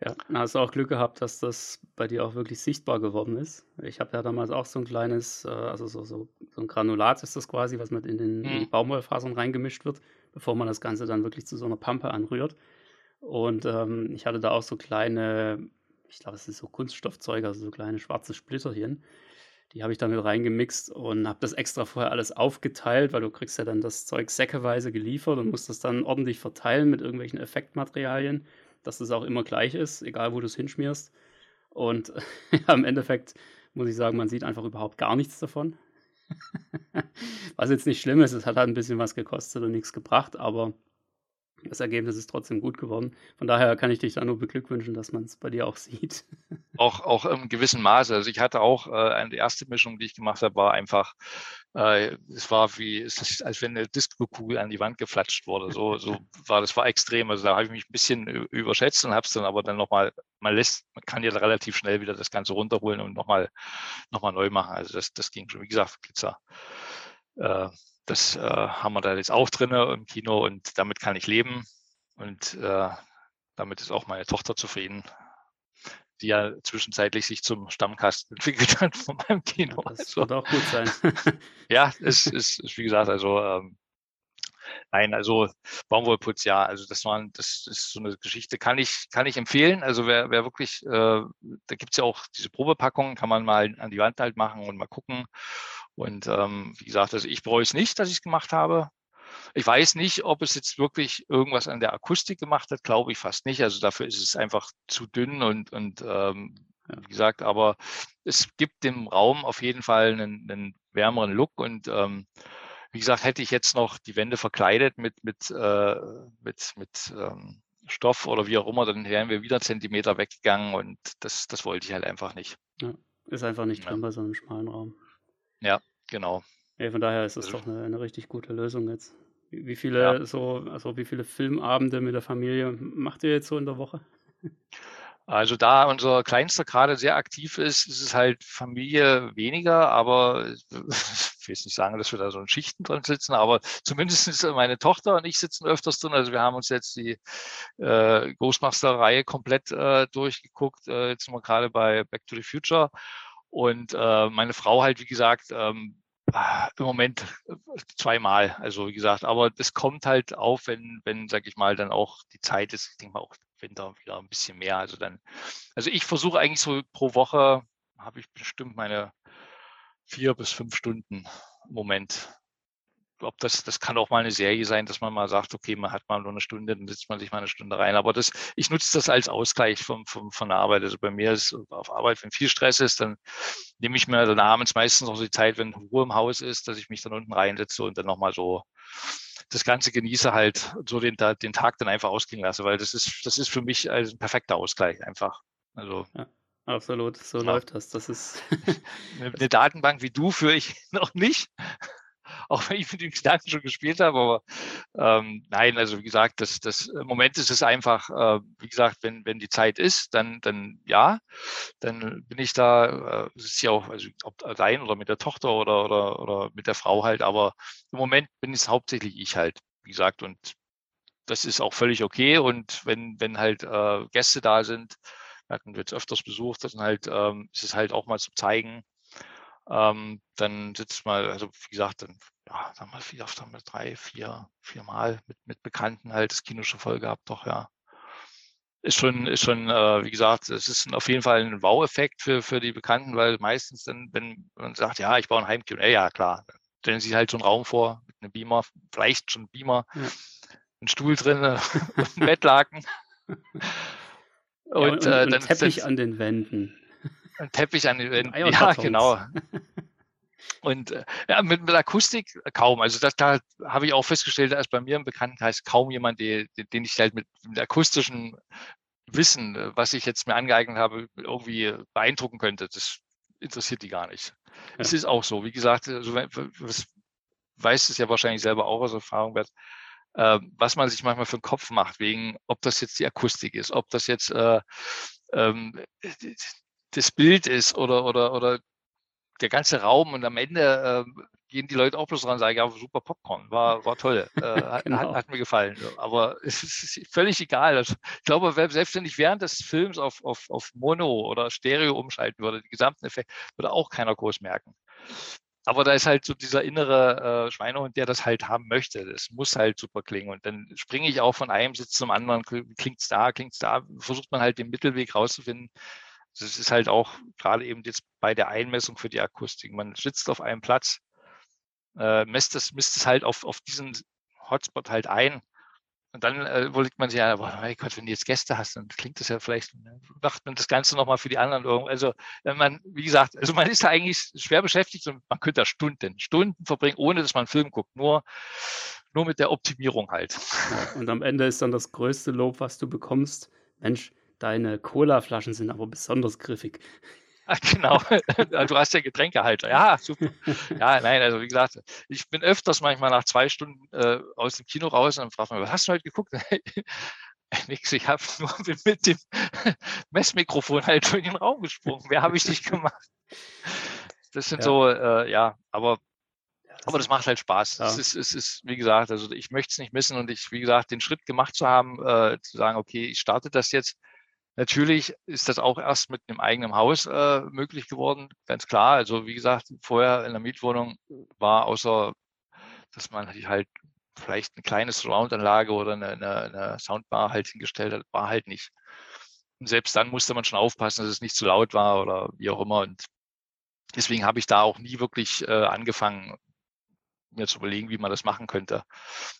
Ja, dann hast du auch Glück gehabt, dass das bei dir auch wirklich sichtbar geworden ist. Ich habe ja damals auch so ein kleines, äh, also so, so, so ein Granulat ist das quasi, was mit in den, in die Mhm. Baumwollfasern reingemischt wird, bevor man das Ganze dann wirklich zu so einer Pampe anrührt. Und ähm, ich hatte da auch so kleine, ich glaube, es ist so Kunststoffzeug, also so kleine schwarze Splitterchen. Die habe ich damit reingemixt und habe das extra vorher alles aufgeteilt, weil du kriegst ja dann das Zeug säckeweise geliefert und musst das dann ordentlich verteilen mit irgendwelchen Effektmaterialien, dass es auch immer gleich ist, egal wo du es hinschmierst. Und ja, im Endeffekt muss ich sagen, man sieht einfach überhaupt gar nichts davon. Was jetzt nicht schlimm ist, es hat halt ein bisschen was gekostet und nichts gebracht, aber das Ergebnis ist trotzdem gut geworden. Von daher kann ich dich da nur beglückwünschen, dass man es bei dir auch sieht. auch, auch im gewissen Maße. Also ich hatte auch äh, eine erste Mischung, die ich gemacht habe, war einfach, äh, es war wie, es ist, als wenn eine Disco-Kugel an die Wand geflatscht wurde. So, so war das war extrem. Also da habe ich mich ein bisschen überschätzt und habe es dann aber dann nochmal, man lässt, man kann ja relativ schnell wieder das Ganze runterholen und nochmal noch mal neu machen. Also das, das ging schon, wie gesagt, Glitzer. Äh, das äh, haben wir da jetzt auch drin im Kino und damit kann ich leben. Und äh, damit ist auch meine Tochter zufrieden, die ja zwischenzeitlich sich zum Stammkasten entwickelt hat von meinem Kino. Das Also, wird auch gut sein. ja, es ist, ist wie gesagt, also ähm, nein, also Baumwollputz, ja, also das waren, das ist so eine Geschichte, kann ich, kann ich empfehlen. Also wer, wer wirklich, äh, da gibt's ja auch diese Probepackungen, kann man mal an die Wand halt machen und mal gucken. Und ähm, wie gesagt, also ich bereue es nicht, dass ich es gemacht habe. Ich weiß nicht, ob es jetzt wirklich irgendwas an der Akustik gemacht hat, glaube ich fast nicht. Also dafür ist es einfach zu dünn und, und ähm, Ja. wie gesagt, aber es gibt dem Raum auf jeden Fall einen, einen wärmeren Look und ähm, wie gesagt, hätte ich jetzt noch die Wände verkleidet mit, mit, äh, mit, mit ähm, Stoff oder wie auch immer, dann wären wir wieder Zentimeter weggegangen und das, das wollte ich halt einfach nicht. Ist einfach nicht Ja. drin bei so einem schmalen Raum. Genau. Ja, von daher ist das Also- doch eine, eine richtig gute Lösung jetzt. Wie, viele Ja. so, also wie viele Filmabende mit der Familie macht ihr jetzt so in der Woche? Also da unser Kleinster gerade sehr aktiv ist, ist es halt Familie weniger, aber ich will jetzt nicht sagen, dass wir da so in Schichten drin sitzen, aber zumindest meine Tochter und ich sitzen öfters drin. Also wir haben uns jetzt die äh, Ghostmaster-Reihe komplett äh, durchgeguckt. Äh, jetzt sind wir gerade bei Back to the Future. Und äh, meine Frau halt, wie gesagt, ähm, im Moment äh, zweimal. Also wie gesagt, aber das kommt halt auf, wenn, wenn, sag ich mal, dann auch die Zeit ist. Ich denke mal auch Winter wieder ein bisschen mehr. Also dann, also ich versuche eigentlich so pro Woche habe ich bestimmt meine vier bis fünf Stunden im Moment. Ob das, das kann auch mal eine Serie sein, dass man mal sagt, okay, man hat mal nur eine Stunde, dann sitzt man sich mal eine Stunde rein. Aber das, ich nutze das als Ausgleich vom, vom, von der Arbeit. Also bei mir ist auf Arbeit, wenn viel Stress ist, dann nehme ich mir dann abends meistens noch die Zeit, wenn Ruhe im Haus ist, dass ich mich dann unten reinsetze und dann nochmal so das Ganze genieße halt, so den, den Tag dann einfach ausklingen lasse, weil das ist, das ist für mich ein perfekter Ausgleich einfach. Also Absolut, so Ja. läuft das. Das ist eine Datenbank wie du führe ich noch nicht. Auch wenn ich mit den Gedanken schon gespielt habe, aber ähm, nein, also wie gesagt, das, das im Moment ist es einfach, äh, wie gesagt, wenn, wenn die Zeit ist, dann, dann ja, dann bin ich da, äh, ist ja auch, also ob allein oder mit der Tochter oder, oder, oder mit der Frau halt, aber im Moment bin es hauptsächlich ich halt, wie gesagt, und das ist auch völlig okay. Und wenn, wenn halt äh, Gäste da sind, wir hatten jetzt öfters besucht, dann halt, ähm, ist es halt auch mal zu zeigen, ähm, dann sitzt mal, also wie gesagt, dann, ja, sagen wir viel öfter mit drei, vier, vier Mal mit, mit Bekannten halt das Kino schon voll gehabt, doch, ja. Ist schon, ist schon, äh, wie gesagt, es ist ein, auf jeden Fall ein Wow-Effekt für, für die Bekannten, weil meistens dann, wenn man sagt, ja, ich baue ein Heimkino, ja, ja, klar, stellen Sie halt so einen Raum vor, mit einem Beamer, vielleicht schon Beamer, ja. ein Stuhl drin äh, und ein Bettlaken. Und, ja, und, äh, dann Teppich an den Wänden. Ein Teppich an den. Ja, genau. Und äh, ja, mit, mit Akustik kaum. Also das, da habe ich auch festgestellt, dass bei mir im Bekanntenkreis kaum jemand, die, den ich halt mit, mit akustischen Wissen, äh, was ich jetzt mir angeeignet habe, irgendwie beeindrucken könnte. Das interessiert die gar nicht. Ja. Es ist auch so. Wie gesagt, also, was, weiß es ja wahrscheinlich selber auch aus Erfahrung, wird, äh, was man sich manchmal für den Kopf macht, wegen, ob das jetzt die Akustik ist, ob das jetzt äh, ähm, das Bild ist oder, oder, oder der ganze Raum und am Ende äh, gehen die Leute auch bloß dran und sagen, ja, super Popcorn, war, war toll, äh, hat, genau. hat, hat, mir gefallen. Aber es ist völlig egal. Also, ich glaube, selbst wenn ich während des Films auf, auf, auf Mono oder Stereo umschalten würde, die gesamten Effekte, würde auch keiner groß merken. Aber da ist halt so dieser innere äh, Schweinehund, der das halt haben möchte. Das muss halt super klingen. Und dann springe ich auch von einem Sitz zum anderen, klingt's da, klingt's da, versucht man halt den Mittelweg rauszufinden. Das ist halt auch gerade eben jetzt bei der Einmessung für die Akustik. Man sitzt auf einem Platz, äh, misst, es, misst es halt auf, auf diesen Hotspot halt ein. Und dann äh, überlegt man sich ja, boah, mein Gott, wenn du jetzt Gäste hast, dann klingt das ja vielleicht, ne, macht man das Ganze nochmal für die anderen irgendwie. Also, wenn man, wie gesagt, also man ist da eigentlich schwer beschäftigt und man könnte da Stunden, Stunden verbringen, ohne dass man einen Film guckt. Nur, nur mit der Optimierung halt. Und am Ende ist dann das größte Lob, was du bekommst. Mensch, deine Cola-Flaschen sind aber besonders griffig. genau, du hast ja Getränkehalter. Ja, super. Ja, nein, also wie gesagt, ich bin öfters manchmal nach zwei Stunden äh, aus dem Kino raus und frage mich, was hast du heute geguckt? Nix, ich habe nur mit dem Messmikrofon halt durch den Raum gesprungen. Wer habe ich nicht gemacht? Das sind ja. so, äh, ja, aber aber das macht halt Spaß. Ja. Es, ist, es ist, wie gesagt, also ich möchte es nicht missen und ich, wie gesagt, den Schritt gemacht zu haben, äh, zu sagen, okay, ich starte das jetzt, Natürlich ist das auch erst mit einem eigenen Haus äh, möglich geworden, ganz klar. Also wie gesagt, vorher in der Mietwohnung war außer, dass man halt vielleicht eine kleine Surround-Anlage oder eine, eine, eine, Soundbar halt hingestellt hat, war halt nicht. Und selbst dann musste man schon aufpassen, dass es nicht zu laut war oder wie auch immer. Und deswegen habe ich da auch nie wirklich äh, angefangen, mir zu überlegen, wie man das machen könnte.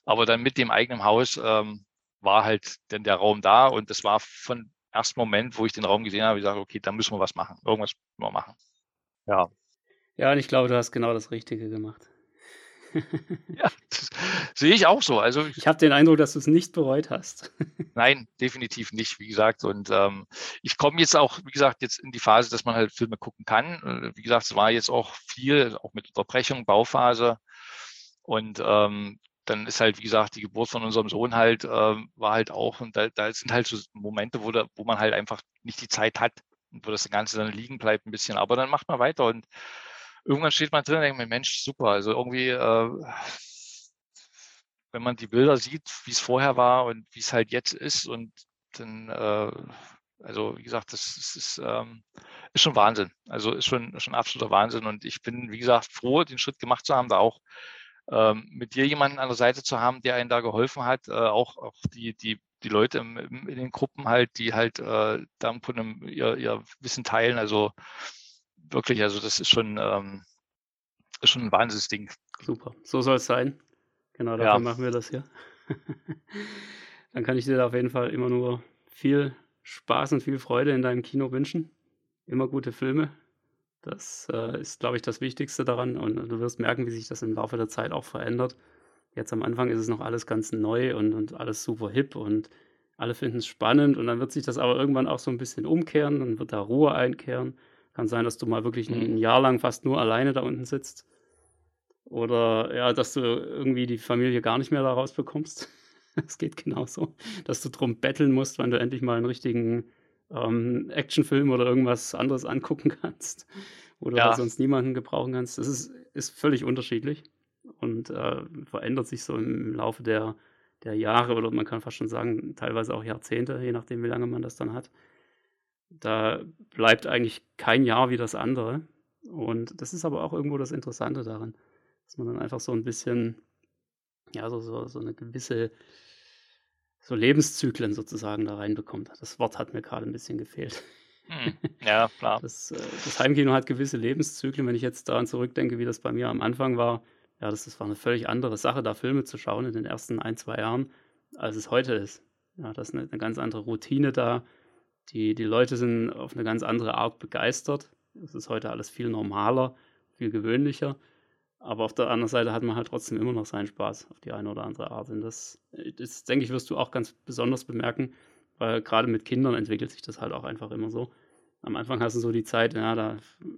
Aber dann mit dem eigenen Haus ähm, war halt denn der Raum da und das war von ersten Moment, wo ich den Raum gesehen habe, ich sage, okay, da müssen wir was machen. Irgendwas müssen wir machen. Ja. Ja, und ich glaube, du hast genau das Richtige gemacht. ja, das sehe ich auch so. Also ich habe den Eindruck, dass du es nicht bereut hast. Nein, definitiv nicht, wie gesagt. Und ähm, ich komme jetzt auch, wie gesagt, jetzt in die Phase, dass man halt Filme gucken kann. Äh, wie gesagt, es war jetzt auch viel, auch mit Unterbrechung, Bauphase. Und ähm, dann ist halt, wie gesagt, die Geburt von unserem Sohn halt, äh, war halt auch, und da, da sind halt so Momente, wo, da, wo man halt einfach nicht die Zeit hat und wo das Ganze dann liegen bleibt ein bisschen. Aber dann macht man weiter und irgendwann steht man drin und denkt mir, Mensch, super. Also irgendwie, äh, wenn man die Bilder sieht, wie es vorher war und wie es halt jetzt ist und dann, äh, also wie gesagt, das, das ist, ähm, ist schon Wahnsinn. Also ist schon, schon absoluter Wahnsinn. Und ich bin, wie gesagt, froh, den Schritt gemacht zu haben, da auch ähm, mit dir jemanden an der Seite zu haben, der einen da geholfen hat, äh, auch, auch die, die, die Leute im, im, in den Gruppen halt, die halt äh, da von einem, ihr, ihr Wissen teilen. Also wirklich, also das ist schon, ähm, ist schon ein Wahnsinnsding. Super, so soll es sein. Genau, dafür ja. machen wir das hier. Dann kann ich dir da auf jeden Fall immer nur viel Spaß und viel Freude in deinem Kino wünschen. Immer gute Filme, das äh, ist, glaube ich, das Wichtigste daran. Und du wirst merken, wie sich das im Laufe der Zeit auch verändert. Jetzt am Anfang ist es noch alles ganz neu und, und alles super hip und alle finden es spannend. Und dann wird sich das aber irgendwann auch so ein bisschen umkehren. Dann wird da Ruhe einkehren. Kann sein, dass du mal wirklich ein, ein Jahr lang fast nur alleine da unten sitzt. Oder ja, dass du irgendwie die Familie gar nicht mehr da rausbekommst. Es geht genauso. Dass du drum betteln musst, wenn du endlich mal einen richtigen ähm, Actionfilm oder irgendwas anderes angucken kannst oder ja. sonst niemanden gebrauchen kannst. Das ist, ist völlig unterschiedlich und äh, verändert sich so im Laufe der, der Jahre oder man kann fast schon sagen, teilweise auch Jahrzehnte, je nachdem, wie lange man das dann hat. Da bleibt eigentlich kein Jahr wie das andere. Und das ist aber auch irgendwo das Interessante daran, dass man dann einfach so ein bisschen, ja, so, so, so eine gewisse so Lebenszyklen sozusagen da reinbekommt. Das Wort hat mir gerade ein bisschen gefehlt. Hm. Ja, klar. Das, äh, das, Heimkino hat gewisse Lebenszyklen. Wenn ich jetzt daran zurückdenke, wie das bei mir am Anfang war, ja, das, das war eine völlig andere Sache, da Filme zu schauen in den ersten ein, zwei Jahren, als es heute ist. Ja, das ist eine, eine ganz andere Routine da. Die, die Leute sind auf eine ganz andere Art begeistert. Es ist heute alles viel normaler, viel gewöhnlicher. Aber auf der anderen Seite hat man halt trotzdem immer noch seinen Spaß auf die eine oder andere Art. Und das, das denke ich, wirst du auch ganz besonders bemerken, weil gerade mit Kindern entwickelt sich das halt auch einfach immer so. Am Anfang hast du so die Zeit, ja, da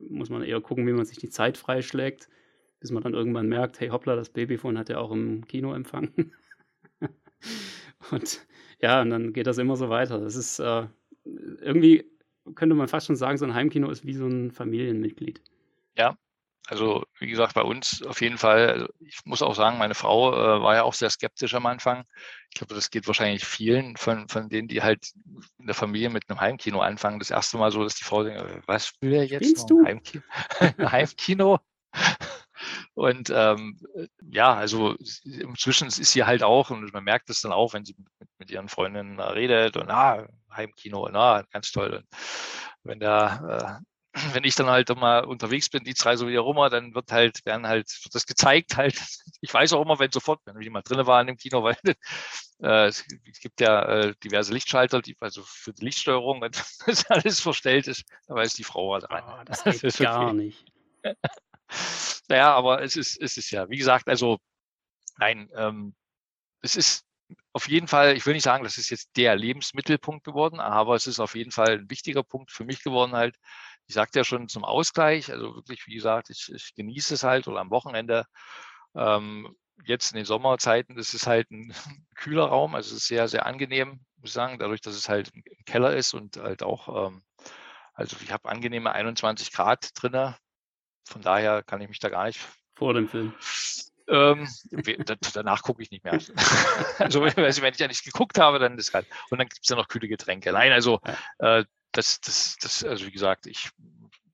muss man eher gucken, wie man sich die Zeit freischlägt, bis man dann irgendwann merkt, hey hoppla, das Babyphone hat ja auch im Kino empfangen. und ja, und dann geht das immer so weiter. Das ist äh, irgendwie, könnte man fast schon sagen, so ein Heimkino ist wie so ein Familienmitglied. Ja, also wie gesagt, bei uns auf jeden Fall, also ich muss auch sagen, meine Frau äh, war ja auch sehr skeptisch am Anfang. Ich glaube, das geht wahrscheinlich vielen von, von denen, die halt in der Familie mit einem Heimkino anfangen. Das erste Mal so, dass die Frau denkt, äh, was will er jetzt? Spielst du? Heimkino? Heimkino? Und ähm, ja, also inzwischen ist sie halt auch, und man merkt es dann auch, wenn sie mit, mit ihren Freundinnen redet und ah, Heimkino, na, ganz toll. Und wenn da äh, wenn ich dann halt mal unterwegs bin, die drei so wie rum, dann wird halt, werden halt, wird das gezeigt halt. Ich weiß auch immer, wenn sofort, wenn ich mal drin war in dem Kino, weil äh, es gibt ja äh, diverse Lichtschalter, die, also für die Lichtsteuerung, wenn das alles verstellt ist, da weiß die Frau halt dran. Oh, das geht das gar okay. nicht. naja, aber es ist, es ist ja, wie gesagt, also nein, ähm, es ist auf jeden Fall, ich will nicht sagen, das ist jetzt der Lebensmittelpunkt geworden, aber es ist auf jeden Fall ein wichtiger Punkt für mich geworden, halt, ich sagte ja schon zum Ausgleich, also wirklich, wie gesagt, ich, ich genieße es halt oder am Wochenende. Ähm, jetzt in den Sommerzeiten ist es halt ein kühler Raum, also es ist sehr, sehr angenehm, muss ich sagen, dadurch, dass es halt im Keller ist und halt auch, ähm, also ich habe angenehme 21 Grad drinne. Von daher kann ich mich da gar nicht. Vor dem Film. Ähm, danach gucke ich nicht mehr. also wenn ich ja nicht geguckt habe, dann ist halt. Und dann gibt es ja noch kühle Getränke. Nein, also äh, das, das, das, also wie gesagt, ich,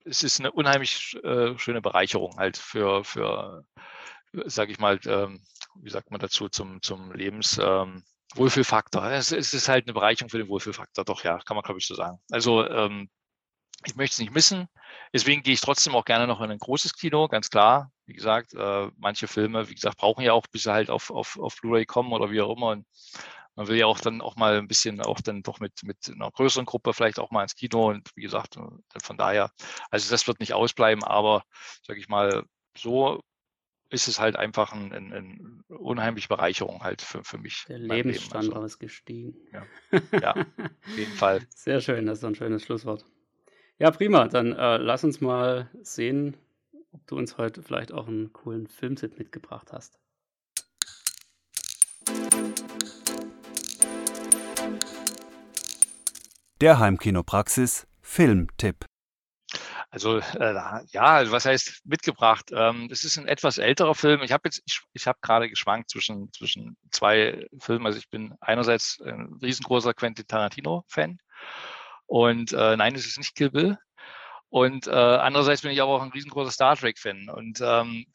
es ist eine unheimlich äh, schöne Bereicherung halt für, für, sage ich mal, ähm, wie sagt man dazu, zum, zum Lebens, ähm, Wohlfühlfaktor. Es, es, ist halt eine Bereicherung für den Wohlfühlfaktor, doch ja, kann man glaube ich so sagen. Also ähm, ich möchte es nicht missen. Deswegen gehe ich trotzdem auch gerne noch in ein großes Kino, ganz klar. Wie gesagt, äh, manche Filme, wie gesagt, brauchen ja auch, bis sie halt auf, auf, auf Blu-ray kommen oder wie auch immer. Und man will ja auch dann auch mal ein bisschen auch dann doch mit, mit einer größeren Gruppe vielleicht auch mal ins Kino und wie gesagt, äh, von daher, also das wird nicht ausbleiben, aber sage ich mal, so ist es halt einfach eine ein, ein unheimliche Bereicherung halt für, für mich. Der Lebensstandard also, ist gestiegen. Ja. ja, auf jeden Fall. Sehr schön, das ist ein schönes Schlusswort. Ja, prima. Dann äh, lass uns mal sehen, ob du uns heute vielleicht auch einen coolen Filmtipp mitgebracht hast. Der Heimkinopraxis Filmtipp. Also äh, ja, also was heißt mitgebracht? Ähm, es ist ein etwas älterer Film. Ich habe jetzt, ich, ich habe gerade geschwankt zwischen zwischen zwei Filmen. Also ich bin einerseits ein riesengroßer Quentin Tarantino-Fan und äh, nein, es ist nicht Kill Bill. Und äh, andererseits bin ich aber auch ein riesengroßer Star Trek-Fan. Und ähm,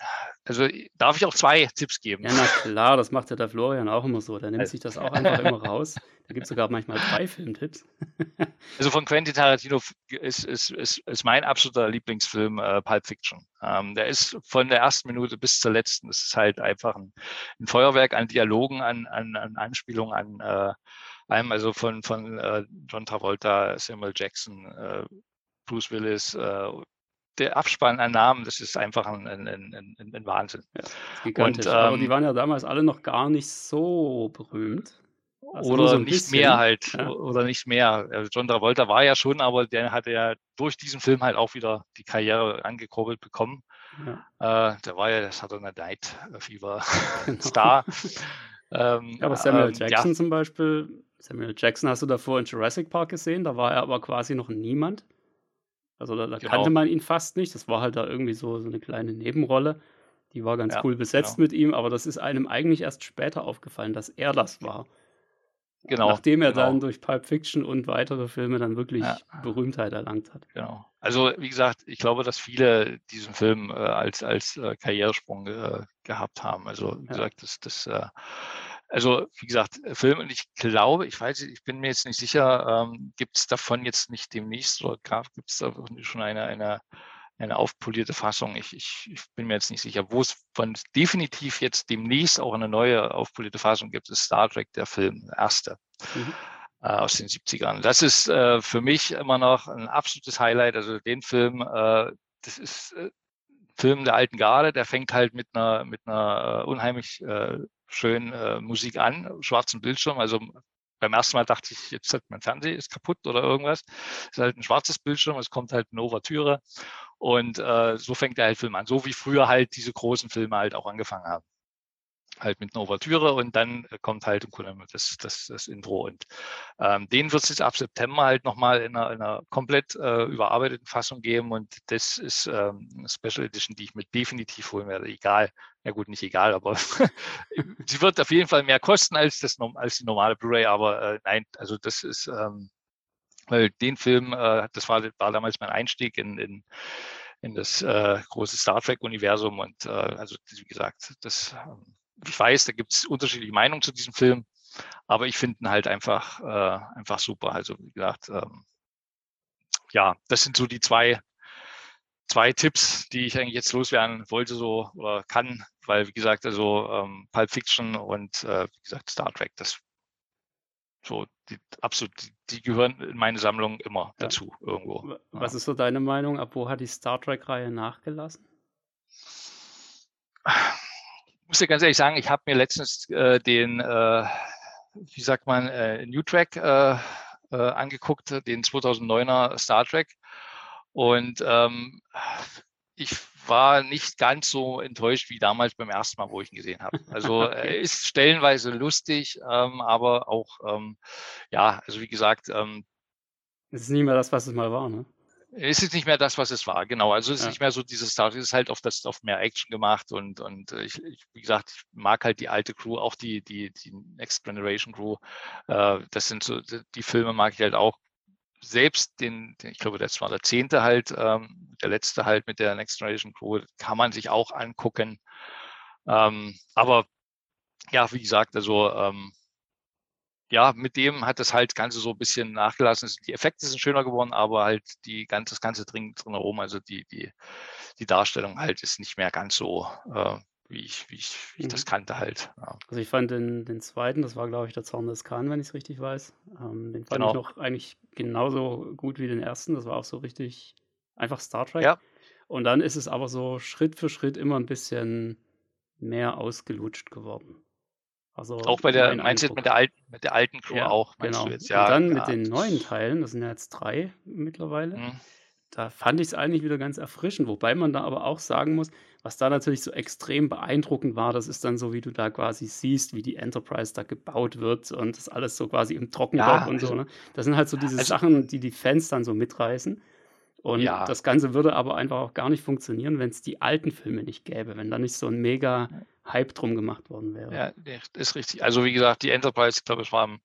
also darf ich auch zwei Tipps geben. Ja, na klar, das macht ja der Florian auch immer so. Der nimmt sich das auch einfach immer raus. Da gibt es sogar manchmal drei Filmtipps. also von Quentin Tarantino ist, ist, ist, ist mein absoluter Lieblingsfilm äh, Pulp Fiction. Ähm, der ist von der ersten Minute bis zur letzten. Das ist halt einfach ein, ein Feuerwerk an Dialogen, an, an, an Anspielungen, an äh, allem, also von, von äh, John Travolta, Samuel Jackson, äh, Bruce Willis, äh, der Abspann an Namen, das ist einfach ein, ein, ein, ein Wahnsinn. Ja, und, ähm, Aber die waren ja damals alle noch gar nicht so berühmt. Also oder so nicht bisschen. mehr halt, ja. oder nicht mehr. Also John Travolta war ja schon, aber der hatte ja durch diesen Film halt auch wieder die Karriere angekurbelt bekommen. Ja. Äh, der war ja das Saturday Night Fever genau. Star. ähm, ja, aber Samuel ähm, Jackson ja. zum Beispiel, Samuel Jackson hast du davor in Jurassic Park gesehen, da war er aber quasi noch niemand. Also da, da genau. kannte man ihn fast nicht. Das war halt da irgendwie so, so eine kleine Nebenrolle. Die war ganz ja, cool besetzt genau. mit ihm, aber das ist einem eigentlich erst später aufgefallen, dass er das war. Genau. Nachdem er genau. dann durch Pulp Fiction und weitere Filme dann wirklich ja. Berühmtheit erlangt hat. Genau. Also wie gesagt, ich glaube, dass viele diesen Film äh, als, als äh, Karrieresprung äh, gehabt haben. Also wie ja. gesagt, das, das äh, also wie gesagt, Film und ich glaube, ich weiß, ich bin mir jetzt nicht sicher, ähm, gibt es davon jetzt nicht demnächst oder gibt es da schon eine, eine, eine aufpolierte Fassung. Ich, ich, ich bin mir jetzt nicht sicher, wo es von definitiv jetzt demnächst auch eine neue aufpolierte Fassung gibt, ist Star Trek, der Film, der erste. Mhm. Äh, aus den 70ern. Das ist äh, für mich immer noch ein absolutes Highlight. Also den Film, äh, das ist äh, Film der alten Garde, der fängt halt mit einer, mit einer äh, unheimlich äh, schönen äh, Musik an, schwarzen Bildschirm. Also beim ersten Mal dachte ich, jetzt hat mein Fernseher ist kaputt oder irgendwas. Es ist halt ein schwarzes Bildschirm, es kommt halt eine Ouvertüre und äh, so fängt der halt Film an. So wie früher halt diese großen Filme halt auch angefangen haben halt mit einer Ouvertüre und dann äh, kommt halt das, das, das Intro. Und ähm, den wird es jetzt ab September halt nochmal in einer, in einer komplett äh, überarbeiteten Fassung geben und das ist ähm, eine Special Edition, die ich mir definitiv holen werde. Egal, ja gut, nicht egal, aber sie wird auf jeden Fall mehr kosten als, das, als die normale Blu-ray, aber äh, nein, also das ist, ähm, weil den Film, äh, das war, war damals mein Einstieg in, in in das äh, große Star Trek-Universum und äh, also wie gesagt, das ähm, ich weiß, da gibt es unterschiedliche Meinungen zu diesem Film, aber ich finde ihn halt einfach, äh, einfach super. Also wie gesagt, ähm, ja, das sind so die zwei, zwei Tipps, die ich eigentlich jetzt loswerden wollte so oder kann, weil wie gesagt, also ähm, Pulp Fiction und äh, wie gesagt Star Trek, das so die, absolut, die, die gehören in meine Sammlung immer ja. dazu irgendwo. Was ja. ist so deine Meinung? Ab wo hat die Star Trek-Reihe nachgelassen? muss dir ganz ehrlich sagen, ich habe mir letztens äh, den, äh, wie sagt man, äh, New Track äh, äh, angeguckt, den 2009er Star Trek. Und ähm, ich war nicht ganz so enttäuscht wie damals beim ersten Mal, wo ich ihn gesehen habe. Also er ist stellenweise lustig, ähm, aber auch, ähm, ja, also wie gesagt. Ähm, es ist nicht mehr das, was es mal war, ne? Es ist nicht mehr das, was es war, genau. Also es ist ja. nicht mehr so dieses Star, es ist halt auf das auf mehr Action gemacht und und äh, ich, ich, wie gesagt, ich mag halt die alte Crew, auch die die die Next Generation Crew. Äh, das sind so die Filme mag ich halt auch. Selbst den, den ich glaube, das war der zehnte halt, ähm, der letzte halt mit der Next Generation Crew, kann man sich auch angucken. Ähm, aber ja, wie gesagt, also ähm, ja, mit dem hat das halt Ganze so ein bisschen nachgelassen. Die Effekte sind schöner geworden, aber halt die ganze, das Ganze drin, drin herum, also die, die, die Darstellung halt ist nicht mehr ganz so, äh, wie ich, wie ich, wie ich das mhm. kannte halt. Ja. Also ich fand den, den zweiten, das war glaube ich der Zorn des Khan, wenn ich es richtig weiß. Ähm, den fand genau. ich noch eigentlich genauso gut wie den ersten. Das war auch so richtig einfach Star Trek. Ja. Und dann ist es aber so Schritt für Schritt immer ein bisschen mehr ausgelutscht geworden. Also auch bei der, meinst du mit der alten, mit der alten Crew ja, auch, genau. jetzt, ja. Und dann ja, mit den neuen Teilen, das sind ja jetzt drei mittlerweile, mhm. da fand ich es eigentlich wieder ganz erfrischend, wobei man da aber auch sagen muss, was da natürlich so extrem beeindruckend war, das ist dann so, wie du da quasi siehst, wie die Enterprise da gebaut wird und das alles so quasi im Trockendock ja, und also, so. Ne? Das sind halt so diese also, Sachen, die die Fans dann so mitreißen. Und ja. das Ganze würde aber einfach auch gar nicht funktionieren, wenn es die alten Filme nicht gäbe, wenn da nicht so ein mega Hype drum gemacht worden wäre. Ja, das ist richtig. Also wie gesagt, die Enterprise, ich glaube, es war im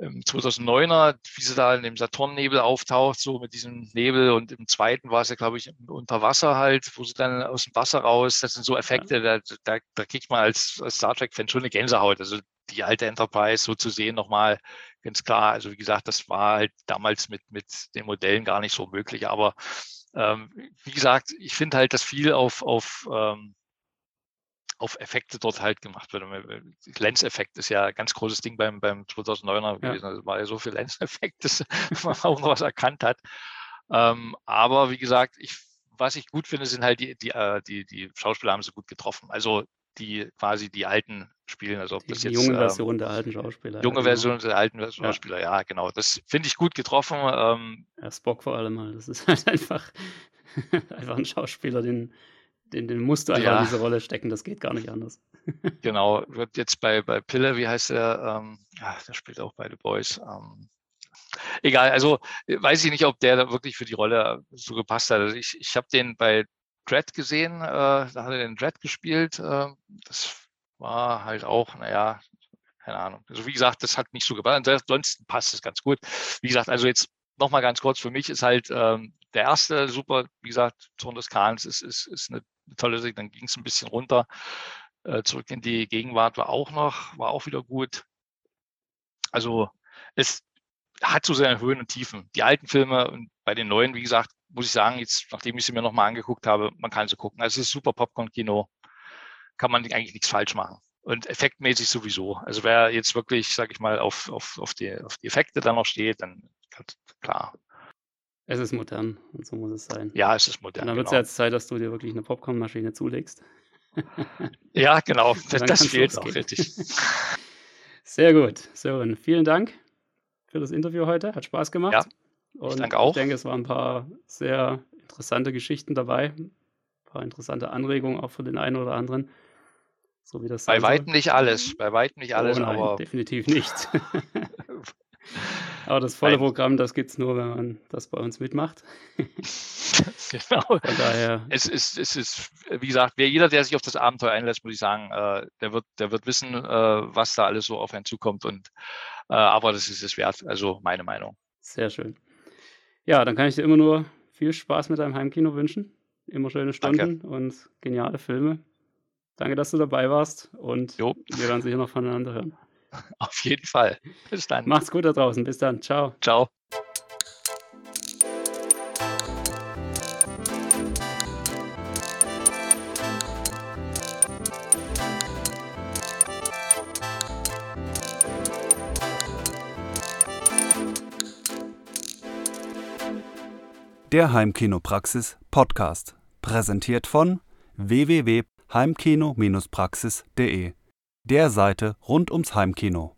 2009er, wie sie da in dem Saturnnebel auftaucht, so mit diesem Nebel und im zweiten war es ja, glaube ich, unter Wasser halt, wo sie dann aus dem Wasser raus, das sind so Effekte, da, da, da kriegt man als, als Star Trek-Fan schon eine Gänsehaut. Also die alte Enterprise so zu sehen nochmal, ganz klar. Also wie gesagt, das war halt damals mit, mit den Modellen gar nicht so möglich. Aber ähm, wie gesagt, ich finde halt, dass viel auf, auf, ähm, auf Effekte dort halt gemacht wird. Lenseffekt ist ja ein ganz großes Ding beim, beim 2009er gewesen. Ja. Also war ja so viel Lenseffekt, dass man auch noch was erkannt hat. Ähm, aber wie gesagt, ich, was ich gut finde, sind halt die, die, äh, die, die Schauspieler haben sie gut getroffen. Also die quasi die alten spielen. Also ob die, das jetzt, junge ähm, Version der alten Schauspieler. Junge ja, genau. Version der alten Schauspieler, ja, ja genau. Das finde ich gut getroffen. Ähm, ja, Spock vor allem mal. Das ist halt einfach, einfach ein Schauspieler, den, den, den musst du einfach ja. in diese Rolle stecken. Das geht gar nicht anders. genau. Wird jetzt bei, bei Pille, wie heißt der? Ähm, ja, der spielt auch bei The Boys. Ähm, egal, also weiß ich nicht, ob der da wirklich für die Rolle so gepasst hat. Also ich, ich habe den bei Dread gesehen, äh, da hat er den Dread gespielt. Äh, das war halt auch, naja, keine Ahnung. Also wie gesagt, das hat nicht so gepasst. Ansonsten passt es ganz gut. Wie gesagt, also jetzt nochmal ganz kurz, für mich ist halt ähm, der erste super, wie gesagt, Zorn des Kahns ist, ist, ist eine tolle Sicht. Dann ging es ein bisschen runter. Äh, zurück in die Gegenwart war auch noch, war auch wieder gut. Also es hat so seine Höhen und Tiefen. Die alten Filme und bei den neuen, wie gesagt, muss ich sagen, jetzt, nachdem ich sie mir nochmal angeguckt habe, man kann sie gucken. Also es ist super Popcorn-Kino. Kann man eigentlich nichts falsch machen. Und effektmäßig sowieso. Also wer jetzt wirklich, sag ich mal, auf, auf, auf, die, auf die Effekte dann noch steht, dann klar. Es ist modern und so muss es sein. Ja, es ist modern. Und dann wird es genau. ja jetzt Zeit, dass du dir wirklich eine Popcornmaschine zulegst. ja, genau. Das, das fehlt auch, richtig. Sehr gut. So, und vielen Dank für das Interview heute. Hat Spaß gemacht. Ja, und ich danke auch. Ich denke, es waren ein paar sehr interessante Geschichten dabei. Ein paar interessante Anregungen auch für den einen oder anderen. So wie das Bei weitem nicht alles. Bei weitem nicht alles, oh nein, aber. Definitiv nicht. Aber das volle Nein. Programm, das gibt es nur, wenn man das bei uns mitmacht. genau. Von daher. Es ist, es ist, wie gesagt, wer jeder, der sich auf das Abenteuer einlässt, muss ich sagen, äh, der, wird, der wird wissen, äh, was da alles so auf einen zukommt. Und, äh, aber das ist es wert, also meine Meinung. Sehr schön. Ja, dann kann ich dir immer nur viel Spaß mit deinem Heimkino wünschen. Immer schöne Stunden Danke. und geniale Filme. Danke, dass du dabei warst und jo. wir werden sicher noch voneinander hören. Auf jeden Fall. Bis dann. Macht's gut da draußen. Bis dann. Ciao. Ciao. Der Heimkinopraxis Podcast. Präsentiert von www.heimkino-praxis.de der Seite rund ums Heimkino